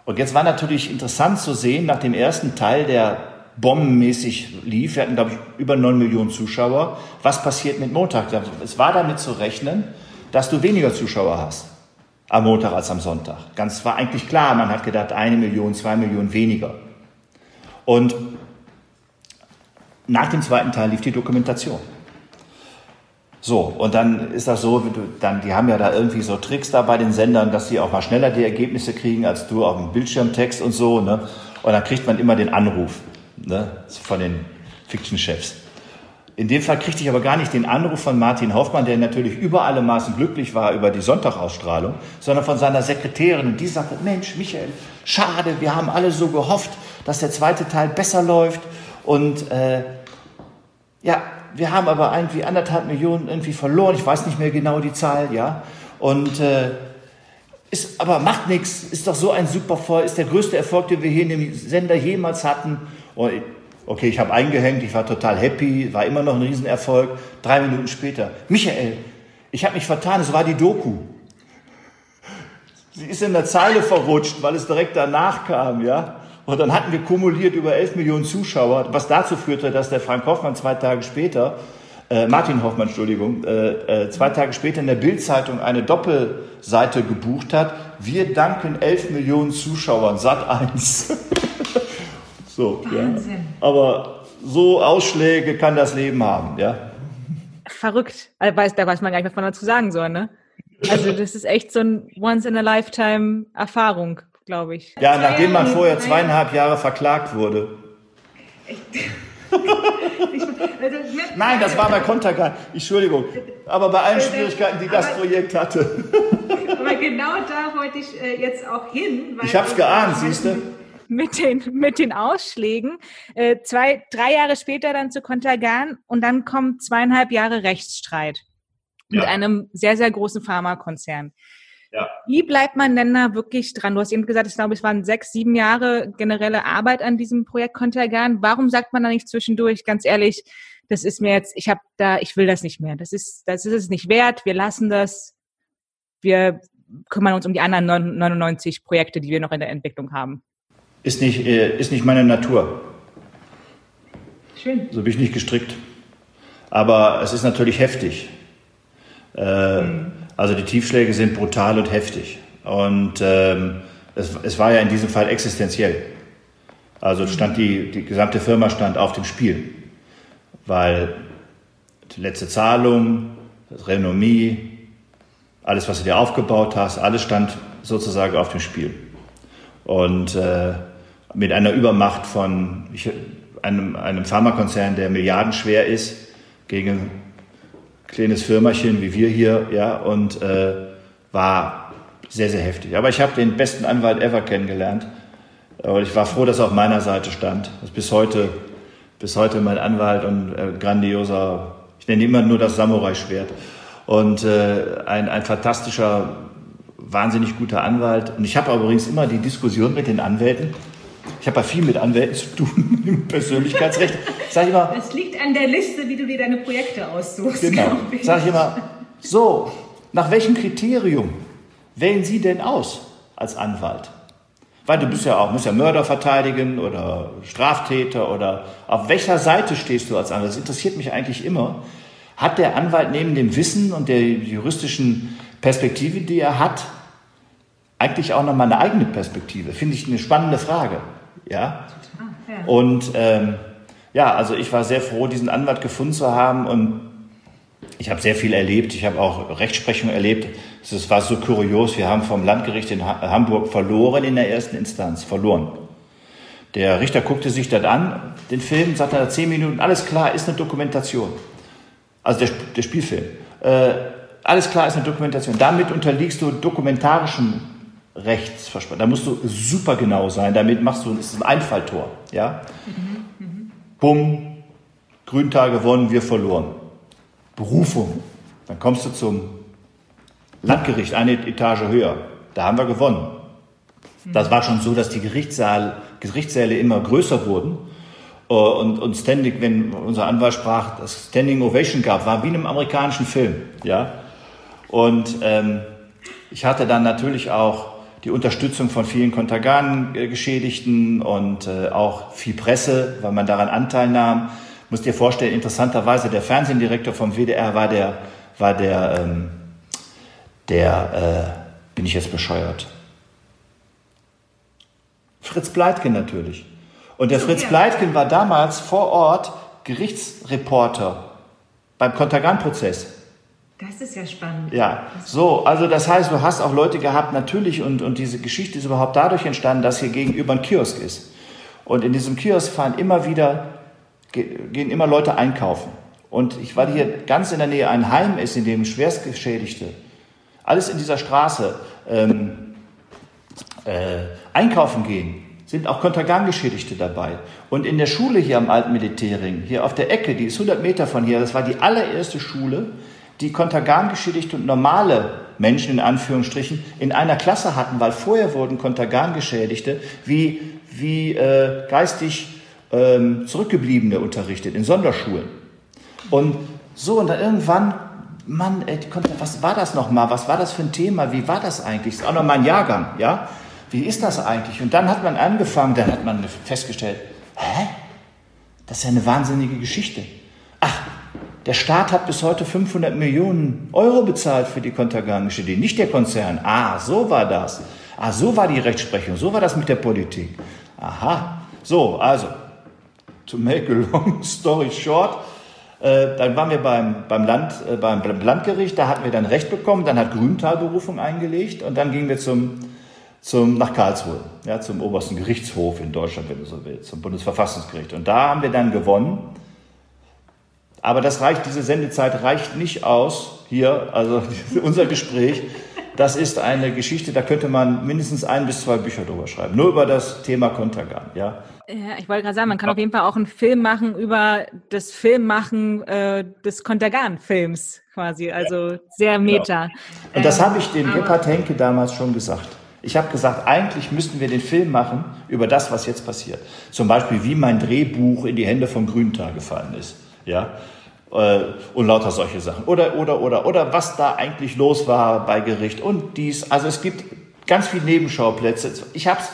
Und jetzt war natürlich interessant zu sehen, nach dem ersten Teil, der bombenmäßig lief, wir hatten, glaube ich, über 9 Millionen Zuschauer, was passiert mit Montag? Es war damit zu rechnen, dass du weniger Zuschauer hast. am Montag als am Sonntag. Ganz war eigentlich klar, man hat gedacht, eine Million, zwei Millionen weniger. Und nach dem zweiten Teil lief die Dokumentation. So, und dann ist das so, dann, die haben ja da irgendwie so Tricks da bei den Sendern, dass sie auch mal schneller die Ergebnisse kriegen als du auf dem Bildschirmtext und so. Ne? Und dann kriegt man immer den Anruf ne? von den Fiction-Chefs. In dem Fall kriegte ich aber gar nicht den Anruf von Martin Hoffmann, der natürlich über alle Maßen glücklich war über die Sonntagausstrahlung, sondern von seiner Sekretärin. Und die sagte, Mensch, Michael, schade, wir haben alle so gehofft, dass der zweite Teil besser läuft. Und äh, ja, wir haben aber irgendwie anderthalb Millionen irgendwie verloren. Ich weiß nicht mehr genau die Zahl, ja. Und äh, ist, aber macht nichts. Ist doch so ein super voll. Ist der größte Erfolg, den wir hier in dem Sender jemals hatten. Und, okay, ich habe eingehängt. Ich war total happy. War immer noch ein Riesenerfolg. Drei Minuten später. Michael, ich habe mich vertan. Es war die Doku. Sie ist in der Zeile verrutscht, weil es direkt danach kam, ja. Und dann hatten wir kumuliert über 11 Millionen Zuschauer, was dazu führte, dass der Frank Hoffmann zwei Tage später, äh, Martin Hoffmann, Entschuldigung, äh, äh, zwei Tage später in der Bildzeitung eine Doppelseite gebucht hat. Wir danken 11 Millionen Zuschauern, Sat 1. so, Wahnsinn. Ja. Aber so Ausschläge kann das Leben haben, ja. Verrückt. Da weiß, da weiß man gar nicht, was man dazu sagen soll, ne? Also das ist echt so ein Once-in-a-Lifetime-Erfahrung glaube ich. Ja, nachdem man vorher zweieinhalb Jahre verklagt wurde. Nein, das war bei Kontergan. Entschuldigung. Aber bei allen Schwierigkeiten, die das Projekt hatte. Aber genau da wollte ich äh, jetzt auch hin. ich habe es geahnt, siehst du? Mit den, mit den Ausschlägen. Äh, zwei, drei Jahre später dann zu Kontergan und dann kommt zweieinhalb Jahre Rechtsstreit mit ja. einem sehr, sehr großen Pharmakonzern. Ja. Wie bleibt man denn da wirklich dran? Du hast eben gesagt, ich glaube, es waren sechs, sieben Jahre generelle Arbeit an diesem Projekt Kontergan. Warum sagt man da nicht zwischendurch, ganz ehrlich, das ist mir jetzt, ich habe da, ich will das nicht mehr. Das ist, das ist es nicht wert. Wir lassen das. Wir kümmern uns um die anderen 99 Projekte, die wir noch in der Entwicklung haben. Ist nicht, äh, ist nicht meine Natur. Schön. So bin ich nicht gestrickt. Aber es ist natürlich heftig. Mhm. Also die Tiefschläge sind brutal und heftig. Und ähm, es, es, war ja in diesem Fall existenziell. Also stand die, die gesamte Firma stand auf dem Spiel. Weil die letzte Zahlung, das Renommee, alles, was du dir aufgebaut hast, alles stand sozusagen auf dem Spiel. Und äh, mit einer Übermacht von ich, einem, einem Pharmakonzern, der milliardenschwer ist, gegen kleines Firmachen wie wir hier, ja, und äh, war sehr, sehr heftig. Aber ich habe den besten Anwalt ever kennengelernt. Und ich war froh, dass er auf meiner Seite stand. Das ist bis heute, bis heute mein Anwalt und äh, grandioser, ich nenne immer nur das Samurai-Schwert. Und äh, ein, ein fantastischer, wahnsinnig guter Anwalt. Und ich habe übrigens immer die Diskussion mit den Anwälten. Ich habe ja viel mit Anwälten zu tun im Persönlichkeitsrecht. Sag ich immer, das liegt an der Liste, wie du dir deine Projekte aussuchst. Genau. Sag ich immer, so, nach welchem Kriterium wählen Sie denn aus als Anwalt? Weil du bist ja auch, musst ja Mörder verteidigen oder Straftäter oder auf welcher Seite stehst du als Anwalt? Das interessiert mich eigentlich immer. Hat der Anwalt neben dem Wissen und der juristischen Perspektive, die er hat, eigentlich auch nochmal eine eigene Perspektive? Finde ich eine spannende Frage. Ja. Und ähm, ja, also ich war sehr froh, diesen Anwalt gefunden zu haben und ich habe sehr viel erlebt. Ich habe auch Rechtsprechung erlebt. Es war so kurios. Wir haben vom Landgericht in Hamburg verloren in der ersten Instanz. Verloren. Der Richter guckte sich das an, den Film, sagte nach zehn Minuten, alles klar, ist eine Dokumentation. Also der, der Spielfilm. Äh, alles klar, ist eine Dokumentation. Damit unterliegst du dokumentarischem Rechtsversprechen. Da musst du super genau sein. Damit machst du, ist ein Einfalltor. Ja? Mhm, mh. Bumm, Grüntal gewonnen, wir verloren. Berufung. Dann kommst du zum Landgericht, eine Etage höher. Da haben wir gewonnen. Das war schon so, dass die Gerichtssaal, Gerichtssäle immer größer wurden. Äh, und, und Standing, wenn unser Anwalt sprach, das Standing Ovation gab, war wie in einem amerikanischen Film. Ja? Und ähm, ich hatte dann natürlich auch die Unterstützung von vielen Kontergan-Geschädigten und äh, auch viel Presse, weil man daran Anteil nahm. Muss dir vorstellen, interessanterweise, der Fernsehdirektor vom WDR war der, war der, ähm, der bin ich jetzt bescheuert? Fritz Bleitgen natürlich. Und der Fritz Bleitgen war damals vor Ort Gerichtsreporter beim Kontergan-Prozess. Das ist ja spannend. Ja, so, also das heißt, du hast auch Leute gehabt, natürlich, und, und diese Geschichte ist überhaupt dadurch entstanden, dass hier gegenüber ein Kiosk ist. Und in diesem Kiosk fahren immer wieder, gehen immer Leute einkaufen. Und ich war hier ganz in der Nähe, ein Heim ist, in dem Schwerstgeschädigte, alles in dieser Straße, ähm, äh, einkaufen gehen, sind auch Kontergan-Geschädigte dabei. Und in der Schule hier am Alten Militärring, hier auf der Ecke, die ist 100 Meter von hier, das war die allererste Schule, die Kontergan-Geschädigte und normale Menschen in Anführungsstrichen in einer Klasse hatten, weil vorher wurden Kontergan-Geschädigte wie, wie äh, geistig ähm, Zurückgebliebene unterrichtet in Sonderschulen. Und so, und dann irgendwann, Mann, ey, was war das nochmal? Was war das für ein Thema? Wie war das eigentlich? Ist auch noch mein Jahrgang, ja? Wie ist das eigentlich? Und dann hat man angefangen, dann hat man festgestellt, hä? Das ist ja eine wahnsinnige Geschichte. Ach, der Staat hat bis heute 500 Millionen Euro bezahlt für die konterganische Idee, nicht der Konzern. Ah, so war das. Ah, so war die Rechtsprechung, so war das mit der Politik. Aha. So, also, to make a long story short, äh, dann waren wir beim, beim, Land, äh, beim Landgericht, da hatten wir dann Recht bekommen, dann hat Grüntal Berufung eingelegt und dann gingen wir zum, zum, nach Karlsruhe, ja, zum obersten Gerichtshof in Deutschland, wenn du so willst, zum Bundesverfassungsgericht. Und da haben wir dann gewonnen aber das reicht, diese Sendezeit reicht nicht aus hier, also unser Gespräch. Das ist eine Geschichte, da könnte man mindestens ein bis zwei Bücher drüber schreiben. Nur über das Thema Kontergan, ja. Ja, ich wollte gerade sagen, man kann auf jeden Fall auch einen Film machen über das Filmmachen äh, des Kontergan-Films quasi, also sehr genau. meta. Genau. Und das ähm, habe ich dem Gebhard Henke damals schon gesagt. Ich habe gesagt, eigentlich müssten wir den Film machen über das, was jetzt passiert. Zum Beispiel, wie mein Drehbuch in die Hände von Grüntal gefallen ist ja, äh, und lauter solche Sachen. Oder, oder, oder, oder was da eigentlich los war bei Gericht und dies. Also es gibt ganz viele Nebenschauplätze. Ich habe es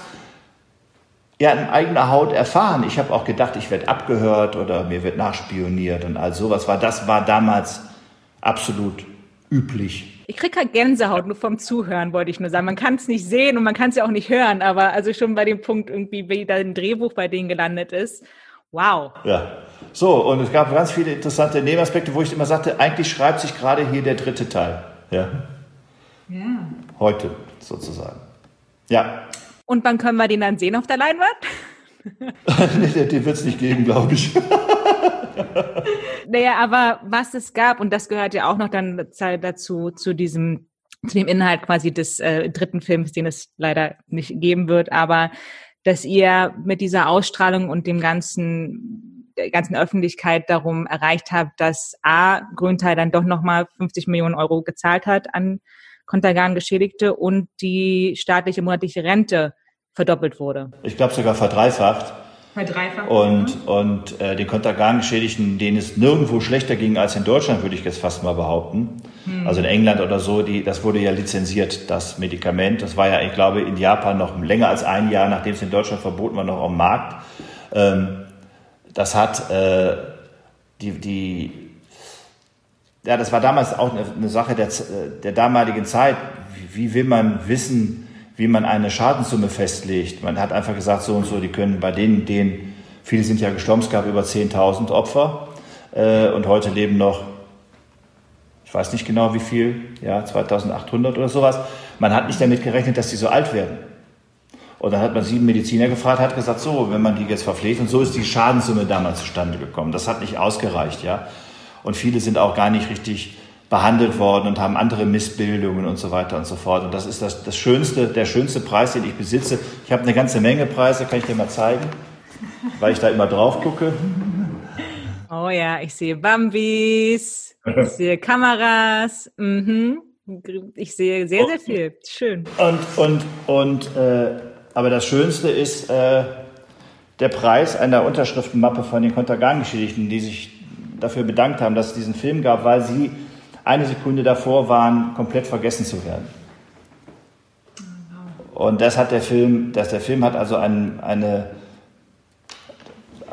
ja in eigener Haut erfahren. Ich habe auch gedacht, ich werde abgehört oder mir wird nachspioniert und all sowas. Das war damals absolut üblich. Ich kriege halt Gänsehaut nur vom Zuhören, wollte ich nur sagen. Man kann es nicht sehen und man kann es ja auch nicht hören, aber also schon bei dem Punkt irgendwie, wie ein Drehbuch bei denen gelandet ist. Wow. Ja. So, und es gab ganz viele interessante Nebenaspekte, wo ich immer sagte, eigentlich schreibt sich gerade hier der dritte Teil. Ja. Ja. Heute sozusagen. Ja. Und wann können wir den dann sehen auf der Leinwand? nee, den wird es nicht geben, glaube ich. naja, aber was es gab, und das gehört ja auch noch dann dazu, zu diesem, zu dem Inhalt quasi des äh, dritten Films, den es leider nicht geben wird, aber dass ihr mit dieser Ausstrahlung und dem ganzen der ganzen Öffentlichkeit darum erreicht habt, dass A, Grünteil dann doch nochmal 50 Millionen Euro gezahlt hat an Kontergan-Geschädigte und die staatliche monatliche Rente verdoppelt wurde. Ich glaube sogar verdreifacht. Verdreifacht. Und, ja. und äh, den Kontergan-Geschädigten, denen es nirgendwo schlechter ging als in Deutschland, würde ich jetzt fast mal behaupten. Hm. Also in England oder so, die, das wurde ja lizenziert, das Medikament. Das war ja, ich glaube, in Japan noch länger als ein Jahr, nachdem es in Deutschland verboten war, noch am Markt. Ähm, das hat äh, die, die, ja, das war damals auch eine, eine Sache der, der damaligen Zeit. Wie, wie will man wissen, wie man eine Schadenssumme festlegt. Man hat einfach gesagt, so und so, die können bei denen, denen, viele sind ja gestorben, es gab über 10.000 Opfer äh, und heute leben noch, ich weiß nicht genau wie viel, ja, 2.800 oder sowas. Man hat nicht damit gerechnet, dass die so alt werden. Und dann hat man sieben Mediziner gefragt, hat gesagt, so, wenn man die jetzt verpflegt, und so ist die Schadenssumme damals zustande gekommen. Das hat nicht ausgereicht, ja. Und viele sind auch gar nicht richtig behandelt worden und haben andere Missbildungen und so weiter und so fort. Und das ist das, das schönste, der schönste Preis, den ich besitze. Ich habe eine ganze Menge Preise, kann ich dir mal zeigen, weil ich da immer drauf gucke. Oh ja, ich sehe Bambis, ich sehe Kameras, mhm. ich sehe sehr, sehr viel. Schön. Und, und, und, äh, aber das Schönste ist äh, der Preis einer Unterschriftenmappe von den Kontergan-Geschädigten, die sich dafür bedankt haben, dass es diesen Film gab, weil sie eine Sekunde davor waren, komplett vergessen zu werden. Und das hat der Film, dass der Film hat also ein, eine,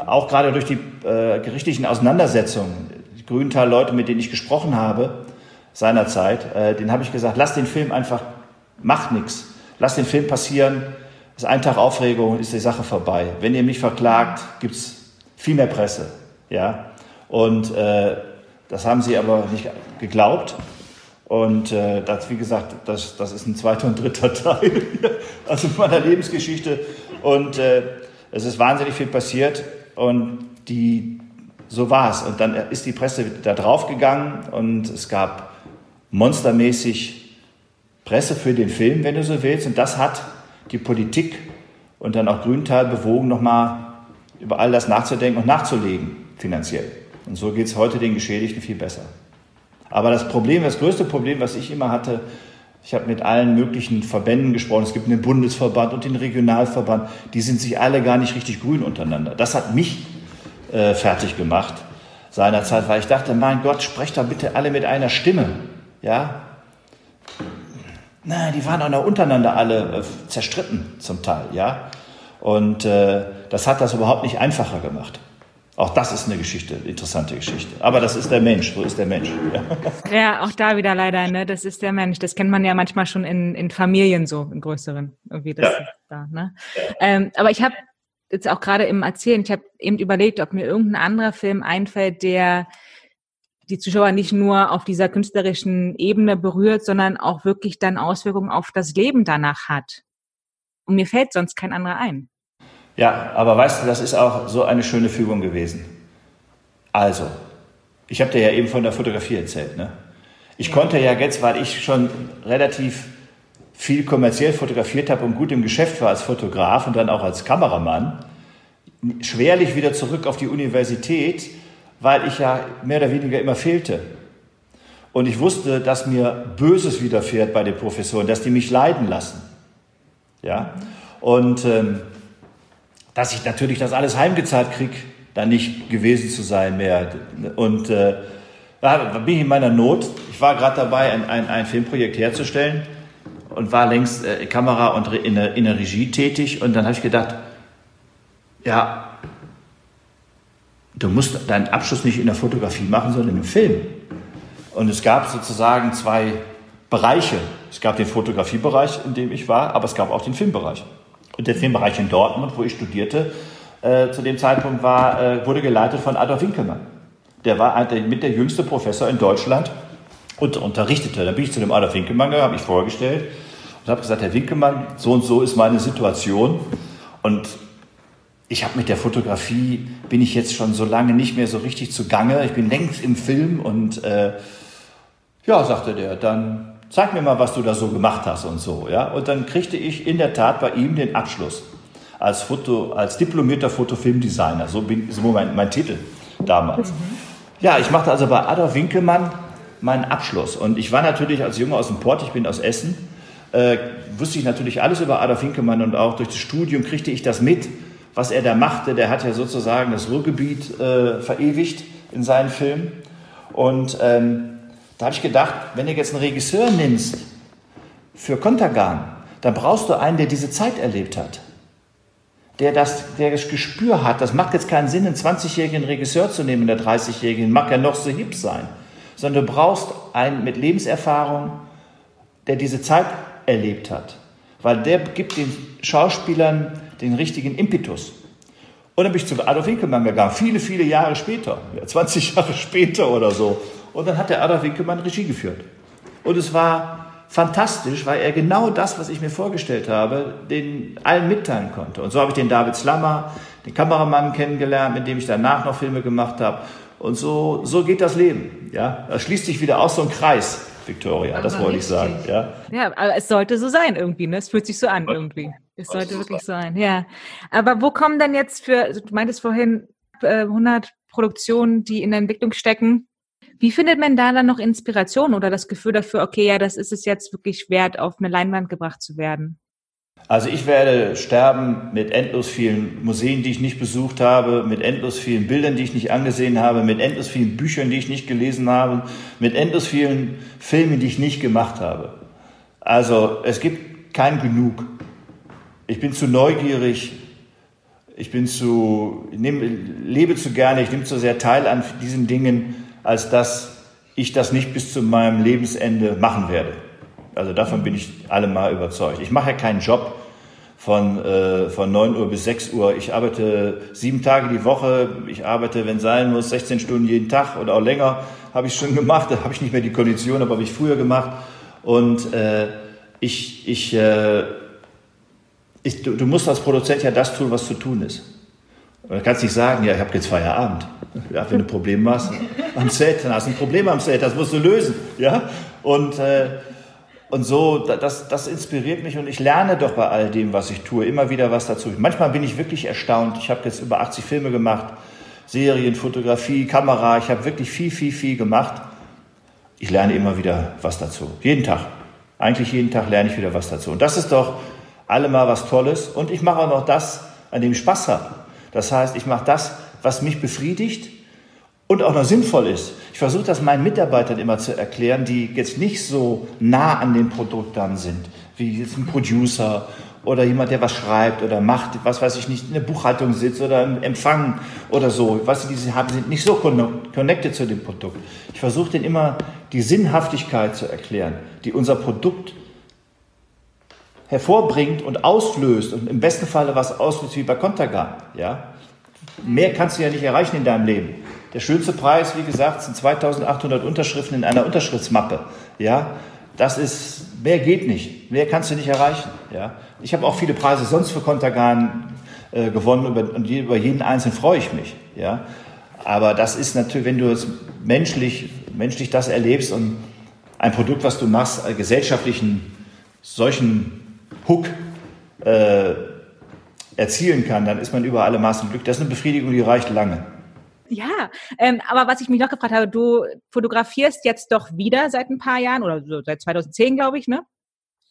auch gerade durch die äh, gerichtlichen Auseinandersetzungen, Grüntal-Leute, mit denen ich gesprochen habe, seinerzeit, äh, den habe ich gesagt, lass den Film einfach Macht nichts. Lass den Film passieren. ist ein Tag Aufregung, ist die Sache vorbei. Wenn ihr mich verklagt, gibt es viel mehr Presse. Ja? Und äh, das haben sie aber nicht geglaubt. Und äh, das, wie gesagt, das, das ist ein zweiter und dritter Teil also meiner Lebensgeschichte. Und äh, es ist wahnsinnig viel passiert und die, so war es. Und dann ist die Presse da drauf gegangen und es gab monstermäßig Presse für den Film, wenn du so willst. Und das hat die Politik und dann auch Grüntal bewogen, nochmal über all das nachzudenken und nachzulegen, finanziell. Und so geht es heute den Geschädigten viel besser. Aber das Problem, das größte Problem, was ich immer hatte, ich habe mit allen möglichen Verbänden gesprochen. Es gibt einen Bundesverband und den Regionalverband. Die sind sich alle gar nicht richtig grün untereinander. Das hat mich äh, fertig gemacht seinerzeit, weil ich dachte, mein Gott, sprecht da bitte alle mit einer Stimme. Ja? Nein, die waren auch noch untereinander alle äh, zerstritten zum Teil. Ja? Und äh, das hat das überhaupt nicht einfacher gemacht. Auch das ist eine Geschichte, interessante Geschichte. Aber das ist der Mensch, so ist der Mensch. Ja, ja auch da wieder leider, ne? Das ist der Mensch. Das kennt man ja manchmal schon in, in Familien so, in größeren. Irgendwie das ja. da, ne? Ja. Ähm, aber ich habe jetzt auch gerade im Erzählen, ich habe eben überlegt, ob mir irgendein anderer Film einfällt, der die Zuschauer nicht nur auf dieser künstlerischen Ebene berührt, sondern auch wirklich dann Auswirkungen auf das Leben danach hat. Und mir fällt sonst kein anderer ein. Ja, aber weißt du, das ist auch so eine schöne Fügung gewesen. Also, ich habe dir ja eben von der Fotografie erzählt. Ne? Ich konnte ja jetzt, weil ich schon relativ viel kommerziell fotografiert habe und gut im Geschäft war als Fotograf und dann auch als Kameramann, schwerlich wieder zurück auf die Universität, weil ich ja mehr oder weniger immer fehlte. Und ich wusste, dass mir Böses widerfährt bei den Professoren, dass die mich leiden lassen. Ja? Und ähm, dass ich natürlich das alles heimgezahlt kriege, da nicht gewesen zu sein mehr. Und äh, bin ich in meiner Not. Ich war gerade dabei, ein, ein, ein, Filmprojekt herzustellen und war längst äh, Kamera und in der, in der Regie tätig. Und dann habe ich gedacht, ja, du musst deinen Abschluss nicht in der Fotografie machen, sondern im Film. Und es gab sozusagen zwei Bereiche. Es gab den Fotografiebereich, in dem ich war, aber es gab auch den Filmbereich. Und der Filmbereich in Dortmund, wo ich studierte, äh, zu dem Zeitpunkt war, äh, wurde geleitet von Adolf Winkelmann. Der war der, mit der jüngste Professor in Deutschland und unterrichtete. Da bin ich zu dem Adolf Winkelmann gegangen, habe ich vorgestellt und habe gesagt, Herr Winkelmann, so und so ist meine Situation. Und ich habe mit der Fotografie, bin ich jetzt schon so lange nicht mehr so richtig zugange. Ich bin längst im Film und äh, ja, sagte der, dann zeig mir mal, was du da so gemacht hast und so. Ja? Und dann kriegte ich in der Tat bei ihm den Abschluss als, Foto, als diplomierter Fotofilmdesigner. So bin so mein, mein Titel damals. Ja, ich machte also bei Adolf Winkelmann meinen Abschluss. Und ich war natürlich als Junge aus dem Port, ich bin aus Essen, äh, wusste ich natürlich alles über Adolf Winkelmann und auch durch das Studium kriegte ich das mit, was er da machte. Der hat ja sozusagen das Ruhrgebiet äh, verewigt in seinen Filmen. Und ähm, da habe ich gedacht, wenn du jetzt einen Regisseur nimmst für Kontergan, dann brauchst du einen, der diese Zeit erlebt hat. Der das, der das Gespür hat. Das macht jetzt keinen Sinn, einen 20-jährigen Regisseur zu nehmen, der 30-jährigen, mag ja noch so hip sein. Sondern du brauchst einen mit Lebenserfahrung, der diese Zeit erlebt hat. Weil der gibt den Schauspielern den richtigen Impetus. Und dann bin ich zu Adolf Winkelmann gegangen, viele, viele Jahre später, 20 Jahre später oder so. Und dann hat der Adolf Winkelmann Regie geführt. Und es war fantastisch, weil er genau das, was ich mir vorgestellt habe, den allen mitteilen konnte. Und so habe ich den David Slammer, den Kameramann kennengelernt, mit dem ich danach noch Filme gemacht habe. Und so, so geht das Leben. Ja, da schließt sich wieder aus so ein Kreis, Victoria. Das wollte ich sagen. Ja. ja, aber es sollte so sein irgendwie. Ne? Es fühlt sich so an irgendwie. Es sollte wirklich so sein. Ja. Aber wo kommen denn jetzt für? Du meintest vorhin 100 äh, Produktionen, die in der Entwicklung stecken. Wie findet man da dann noch Inspiration oder das Gefühl dafür, okay, ja, das ist es jetzt wirklich wert, auf eine Leinwand gebracht zu werden? Also ich werde sterben mit endlos vielen Museen, die ich nicht besucht habe, mit endlos vielen Bildern, die ich nicht angesehen habe, mit endlos vielen Büchern, die ich nicht gelesen habe, mit endlos vielen Filmen, die ich nicht gemacht habe. Also es gibt kein Genug. Ich bin zu neugierig, ich bin zu, ich lebe zu gerne, ich nehme zu sehr teil an diesen Dingen als dass ich das nicht bis zu meinem Lebensende machen werde. Also davon bin ich allemal überzeugt. Ich mache ja keinen Job von, äh, von 9 Uhr bis 6 Uhr. Ich arbeite sieben Tage die Woche. Ich arbeite, wenn sein muss, 16 Stunden jeden Tag oder auch länger. Habe ich schon gemacht. Da habe ich nicht mehr die Kondition, aber habe ich früher gemacht. Und äh, ich, ich, äh, ich, du, du musst als Produzent ja das tun, was zu tun ist. Du kannst nicht sagen, ja, ich habe jetzt Feierabend. Ja, wenn du Probleme hast am Set, dann hast du ein Problem am Set, das musst du lösen. Ja? Und, äh, und so, das, das inspiriert mich und ich lerne doch bei all dem, was ich tue, immer wieder was dazu. Manchmal bin ich wirklich erstaunt. Ich habe jetzt über 80 Filme gemacht, Serien, Fotografie, Kamera. Ich habe wirklich viel, viel, viel gemacht. Ich lerne immer wieder was dazu. Jeden Tag. Eigentlich jeden Tag lerne ich wieder was dazu. Und das ist doch allemal was Tolles. Und ich mache auch noch das, an dem ich Spaß habe. Das heißt, ich mache das, was mich befriedigt und auch noch sinnvoll ist. Ich versuche das meinen Mitarbeitern immer zu erklären, die jetzt nicht so nah an den Produkten sind, wie jetzt ein Producer oder jemand, der was schreibt oder macht, was weiß ich nicht, in der Buchhaltung sitzt oder im Empfang oder so. Was die haben, sind nicht so connected zu dem Produkt. Ich versuche denen immer die Sinnhaftigkeit zu erklären, die unser Produkt hervorbringt und auslöst und im besten Falle was auslöst wie bei Contagan. Ja? Mehr kannst du ja nicht erreichen in deinem Leben. Der schönste Preis, wie gesagt, sind 2800 Unterschriften in einer Unterschriftsmappe. Ja? Das ist, mehr geht nicht. Mehr kannst du nicht erreichen. Ja? Ich habe auch viele Preise sonst für Contagan äh, gewonnen und über jeden einzelnen freue ich mich. Ja? Aber das ist natürlich, wenn du es menschlich, menschlich das erlebst und ein Produkt, was du machst, äh, gesellschaftlichen solchen Hook äh, erzielen kann, dann ist man über alle Maßen glücklich. Das ist eine Befriedigung, die reicht lange. Ja, ähm, aber was ich mich noch gefragt habe, du fotografierst jetzt doch wieder seit ein paar Jahren oder so seit 2010, glaube ich, ne?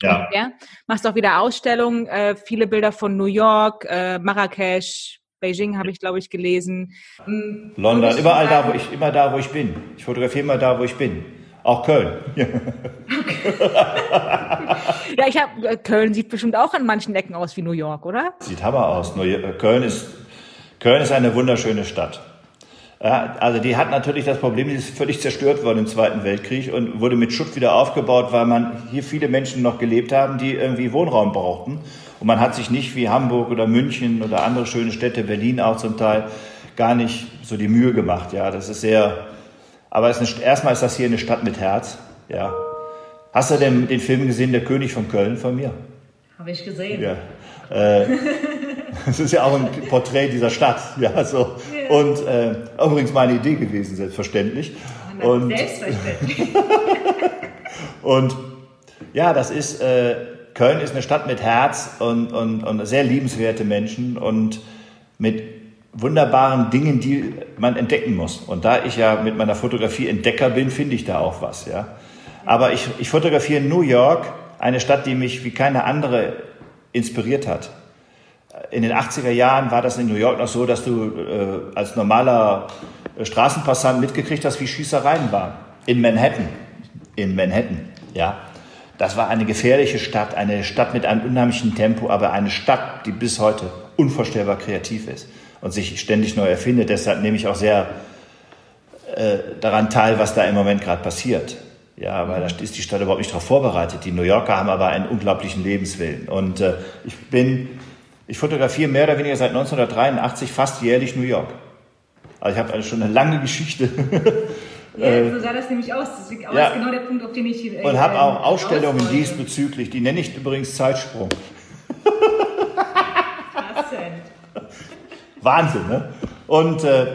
Ja. ja. Machst auch wieder Ausstellungen, äh, viele Bilder von New York, äh, Marrakesch, Beijing habe ich, glaube ich, gelesen. Hm, London, überall da, wo ich, immer da, wo ich bin. Ich fotografiere immer da, wo ich bin. Auch Köln. Ja, ich habe äh, Köln sieht bestimmt auch an manchen Ecken aus wie New York, oder? Sieht Hammer aus. Köln ist Köln ist eine wunderschöne Stadt. Also die hat natürlich das Problem, die ist völlig zerstört worden im Zweiten Weltkrieg und wurde mit Schutt wieder aufgebaut, weil man hier viele Menschen noch gelebt haben, die irgendwie Wohnraum brauchten. Und man hat sich nicht wie Hamburg oder München oder andere schöne Städte, Berlin auch zum Teil, gar nicht so die Mühe gemacht. Ja, das ist sehr, aber ist eine, erstmal ist das hier eine Stadt mit Herz. Ja. Hast du denn den Film gesehen, Der König von Köln von mir? Habe ich gesehen. Ja. Äh, das ist ja auch ein Porträt dieser Stadt. Ja, so. Ja. Und äh, übrigens meine Idee gewesen, selbstverständlich. Und, selbstverständlich. und ja, das ist, äh, Köln ist eine Stadt mit Herz und, und, und sehr liebenswerte Menschen und mit wunderbaren Dingen, die man entdecken muss. Und da ich ja mit meiner Fotografie Entdecker bin, finde ich da auch was. Ja. Aber ich, ich fotografiere New York, eine Stadt, die mich wie keine andere inspiriert hat. In den 80er Jahren war das in New York noch so, dass du äh, als normaler äh, Straßenpassant mitgekriegt hast, wie Schießereien waren. In Manhattan. In Manhattan, ja. Das war eine gefährliche Stadt, eine Stadt mit einem unheimlichen Tempo, aber eine Stadt, die bis heute unvorstellbar kreativ ist und sich ständig neu erfindet. Deshalb nehme ich auch sehr äh, daran teil, was da im Moment gerade passiert. Ja, weil da ist die Stadt überhaupt nicht darauf vorbereitet. Die New Yorker haben aber einen unglaublichen Lebenswillen. Und äh, ich bin, ich fotografiere mehr oder weniger seit 1983 fast jährlich New York. Also ich habe also schon eine lange Geschichte. Ja, äh, so sah das nämlich aus. Das ist ja, genau der Punkt, auf den ich äh, Und habe auch Ausstellungen diesbezüglich. Die nenne ich übrigens Zeitsprung. Was denn? Wahnsinn, ne? Und äh,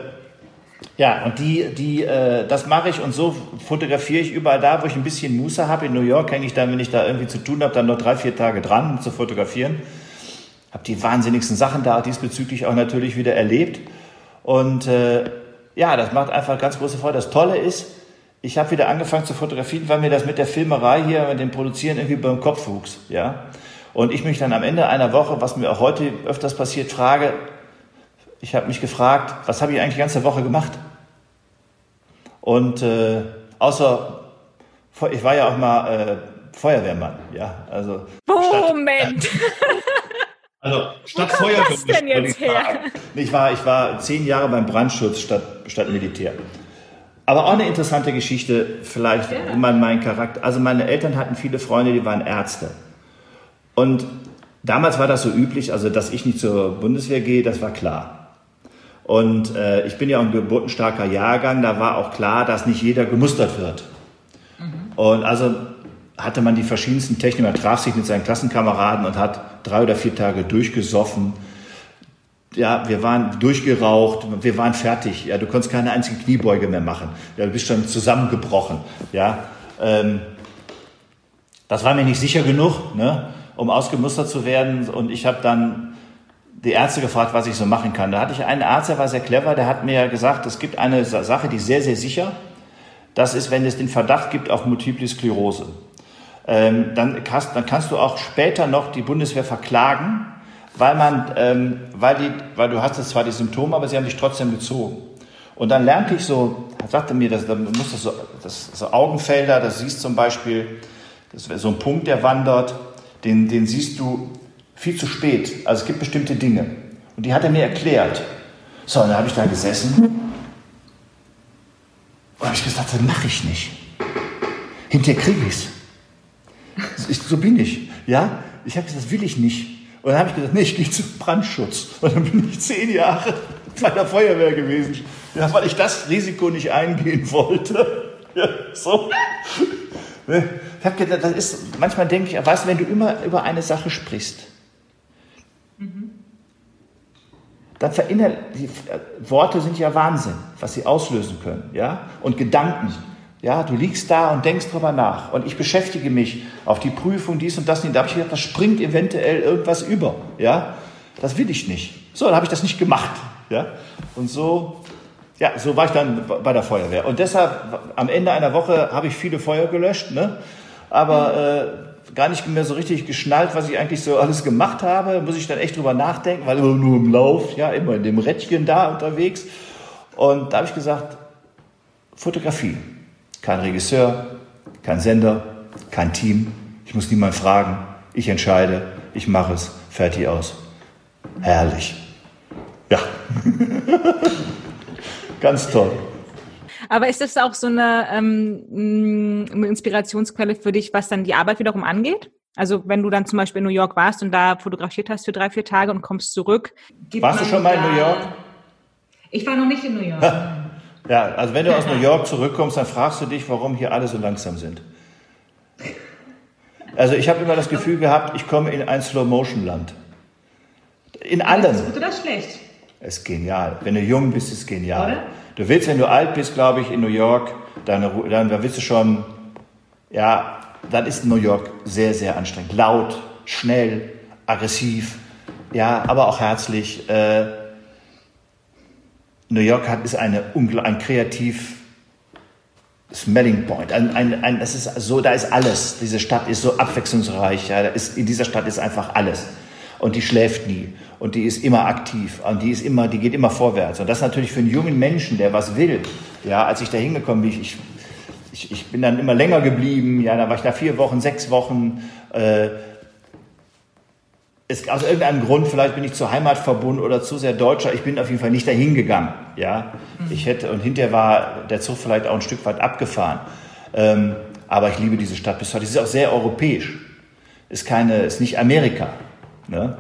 ja, und die, die, äh, das mache ich und so fotografiere ich überall da, wo ich ein bisschen Muße habe. In New York hänge ich dann, wenn ich da irgendwie zu tun habe, dann noch drei, vier Tage dran, um zu fotografieren. Habe die wahnsinnigsten Sachen da diesbezüglich auch natürlich wieder erlebt. Und äh, ja, das macht einfach ganz große Freude. Das Tolle ist, ich habe wieder angefangen zu fotografieren, weil mir das mit der Filmerei hier, mit dem Produzieren irgendwie beim Kopf wuchs. Ja? Und ich mich dann am Ende einer Woche, was mir auch heute öfters passiert, frage, ich habe mich gefragt, was habe ich eigentlich die ganze Woche gemacht? Und äh, außer, ich war ja auch mal äh, Feuerwehrmann, ja, also. Moment! Statt, also statt Wo Feuerwehr. Was denn jetzt her? Ich war, ich war zehn Jahre beim Brandschutz statt, statt Militär. aber auch eine interessante Geschichte, vielleicht Ja. immer mein Charakter. Also meine Eltern hatten viele Freunde, die waren Ärzte. Und damals war das so üblich, also dass ich nicht zur Bundeswehr gehe, das war klar. Und äh, ich bin ja auch ein geburtenstarker Jahrgang, da war auch klar, dass nicht jeder gemustert wird. Und also hatte man die verschiedensten Techniken, man traf sich mit seinen Klassenkameraden und hat drei oder vier Tage durchgesoffen. Ja, wir waren durchgeraucht, wir waren fertig. Ja, du konntest keine einzige Kniebeuge mehr machen. Ja, du bist schon zusammengebrochen. Ja, ähm, das war mir nicht sicher genug, ne, um ausgemustert zu werden. Und ich habe dann die Ärzte gefragt, was ich so machen kann. Da hatte ich einen Arzt, der war sehr clever, der hat mir gesagt, es gibt eine Sa- Sache, die ist sehr, sehr sicher. Das ist, wenn es den Verdacht gibt auf Multiple Sklerose. Ähm, dann, kannst, dann kannst du auch später noch die Bundeswehr verklagen, weil man, ähm, weil die, weil du hast jetzt zwar die Symptome, aber sie haben dich trotzdem gezogen. Und dann lernte ich so, sagte mir, dass, dann musst du so, das, so Augenfelder, das siehst zum Beispiel, das wäre so ein Punkt, der wandert, den, den siehst du viel zu spät. Also es gibt bestimmte Dinge. Und die hat er mir erklärt. So, und dann habe ich da gesessen und habe ich gesagt, das mache ich nicht. Hinterher kriege. Ich, so bin ich. Ja, ich habe gesagt, das will ich nicht. Und dann habe ich gesagt, nee, ich gehe zum Brandschutz. Und dann bin ich zehn Jahre bei der Feuerwehr gewesen. Ja, weil ich das Risiko nicht eingehen wollte. Ja, so. Ne? Ich habe gedacht, das ist, manchmal denke ich, weißt du, wenn du immer über eine Sache sprichst, dann verinnerl die äh, Worte sind ja Wahnsinn, was sie auslösen können, ja? Und Gedanken. Ja, du liegst da und denkst drüber nach. Und ich beschäftige mich auf die Prüfung, dies und das. Und da habe ich gedacht, das springt eventuell irgendwas über. Ja, das will ich nicht. So, dann habe ich das nicht gemacht. Ja, und so, ja, so war ich dann bei der Feuerwehr. Und deshalb, am Ende einer Woche habe ich viele Feuer gelöscht, ne? aber äh, gar nicht mehr so richtig geschnallt, was ich eigentlich so alles gemacht habe. Muss ich dann echt drüber nachdenken, weil immer nur im Lauf, ja, immer in dem Rädchen da unterwegs. Und da habe ich gesagt, Fotografie. Kein Regisseur, kein Sender, kein Team. Ich muss niemand fragen. Ich entscheide. Ich mache es. Fertig aus. Herrlich. Ja. Ganz toll. Aber ist das auch so eine, ähm, Inspirationsquelle für dich, was dann die Arbeit wiederum angeht? Also wenn du dann zum Beispiel in New York warst und da fotografiert hast für drei, vier Tage und kommst zurück. Warst du schon mal in New York? Ich war noch nicht in New York. Ja, also wenn du aus New York zurückkommst, dann fragst du dich, warum hier alle so langsam sind. Also ich habe immer das Gefühl gehabt, ich komme in ein Slow-Motion-Land. In allem. gut oder schlecht? Ist genial. Wenn du jung bist, ist genial. Oder? Du willst, wenn du alt bist, glaube ich, in New York, dann, dann da willst du schon, ja, dann ist New York sehr, sehr anstrengend. Laut, schnell, aggressiv, ja, aber auch herzlich. Äh, New York hat, ist eine, ein kreativ Smelling Point. Ein, ein, ein, es ist so, da ist alles. Diese Stadt ist so abwechslungsreich. Ja, ist, in dieser Stadt ist einfach alles. Und die schläft nie. Und die ist immer aktiv. Und die ist immer, die geht immer vorwärts. Und das natürlich für einen jungen Menschen, der was will. Ja, als ich da hingekommen bin, ich, ich, ich bin dann immer länger geblieben. Ja, da war ich da vier Wochen, sechs Wochen. Äh, es, aus irgendeinem Grund, vielleicht bin ich zu Heimatverbunden oder zu sehr Deutscher, ich bin auf jeden Fall nicht dahin gegangen. Ja? Ich hätte, und hinterher war der Zug vielleicht auch ein Stück weit abgefahren. Ähm, aber ich liebe diese Stadt bis heute. Sie ist auch sehr europäisch. Ist keine, ist nicht Amerika. Ne?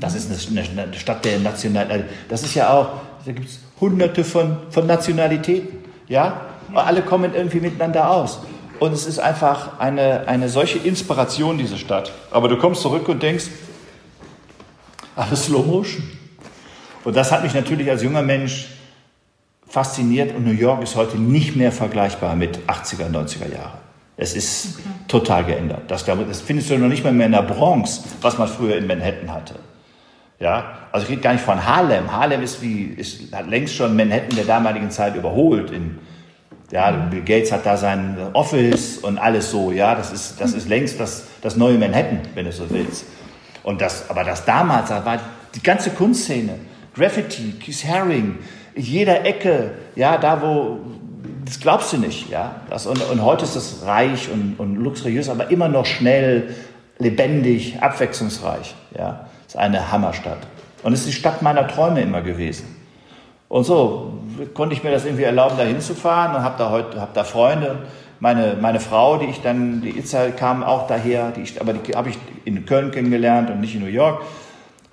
Das ist eine, eine, Stadt der National. Das ist ja auch, da gibt es hunderte von, von Nationalitäten. Ja? Alle kommen irgendwie miteinander aus. Und es ist einfach eine, eine solche Inspiration, diese Stadt. Aber du kommst zurück und denkst, alles Slow Motion. Und das hat mich natürlich als junger Mensch fasziniert und New York ist heute nicht mehr vergleichbar mit 80er, 90er Jahre. Es ist total geändert. Das, das findest du noch nicht mal mehr in der Bronx, was man früher in Manhattan hatte. Ja, also ich rede gar nicht von Harlem. Harlem ist wie, ist, hat längst schon Manhattan der damaligen Zeit überholt. In, ja, Bill Gates hat da sein Office und alles so. Ja, das ist, das ist längst das, das neue Manhattan, wenn du so willst. Und das, aber das damals, da war die ganze Kunstszene, Graffiti, Keith Haring, in jeder Ecke, ja, da wo, das glaubst du nicht, ja. Das, und, und heute ist das reich und, und luxuriös, aber immer noch schnell, lebendig, abwechslungsreich, ja. Ist eine Hammerstadt. Und es ist die Stadt meiner Träume immer gewesen. Und so, konnte ich mir das irgendwie erlauben, da hinzufahren und habe da heute, habe da Freunde. Meine, meine Frau, die ich dann, die Itza kam auch daher, die ich, aber die habe ich in Köln kennengelernt und nicht in New York.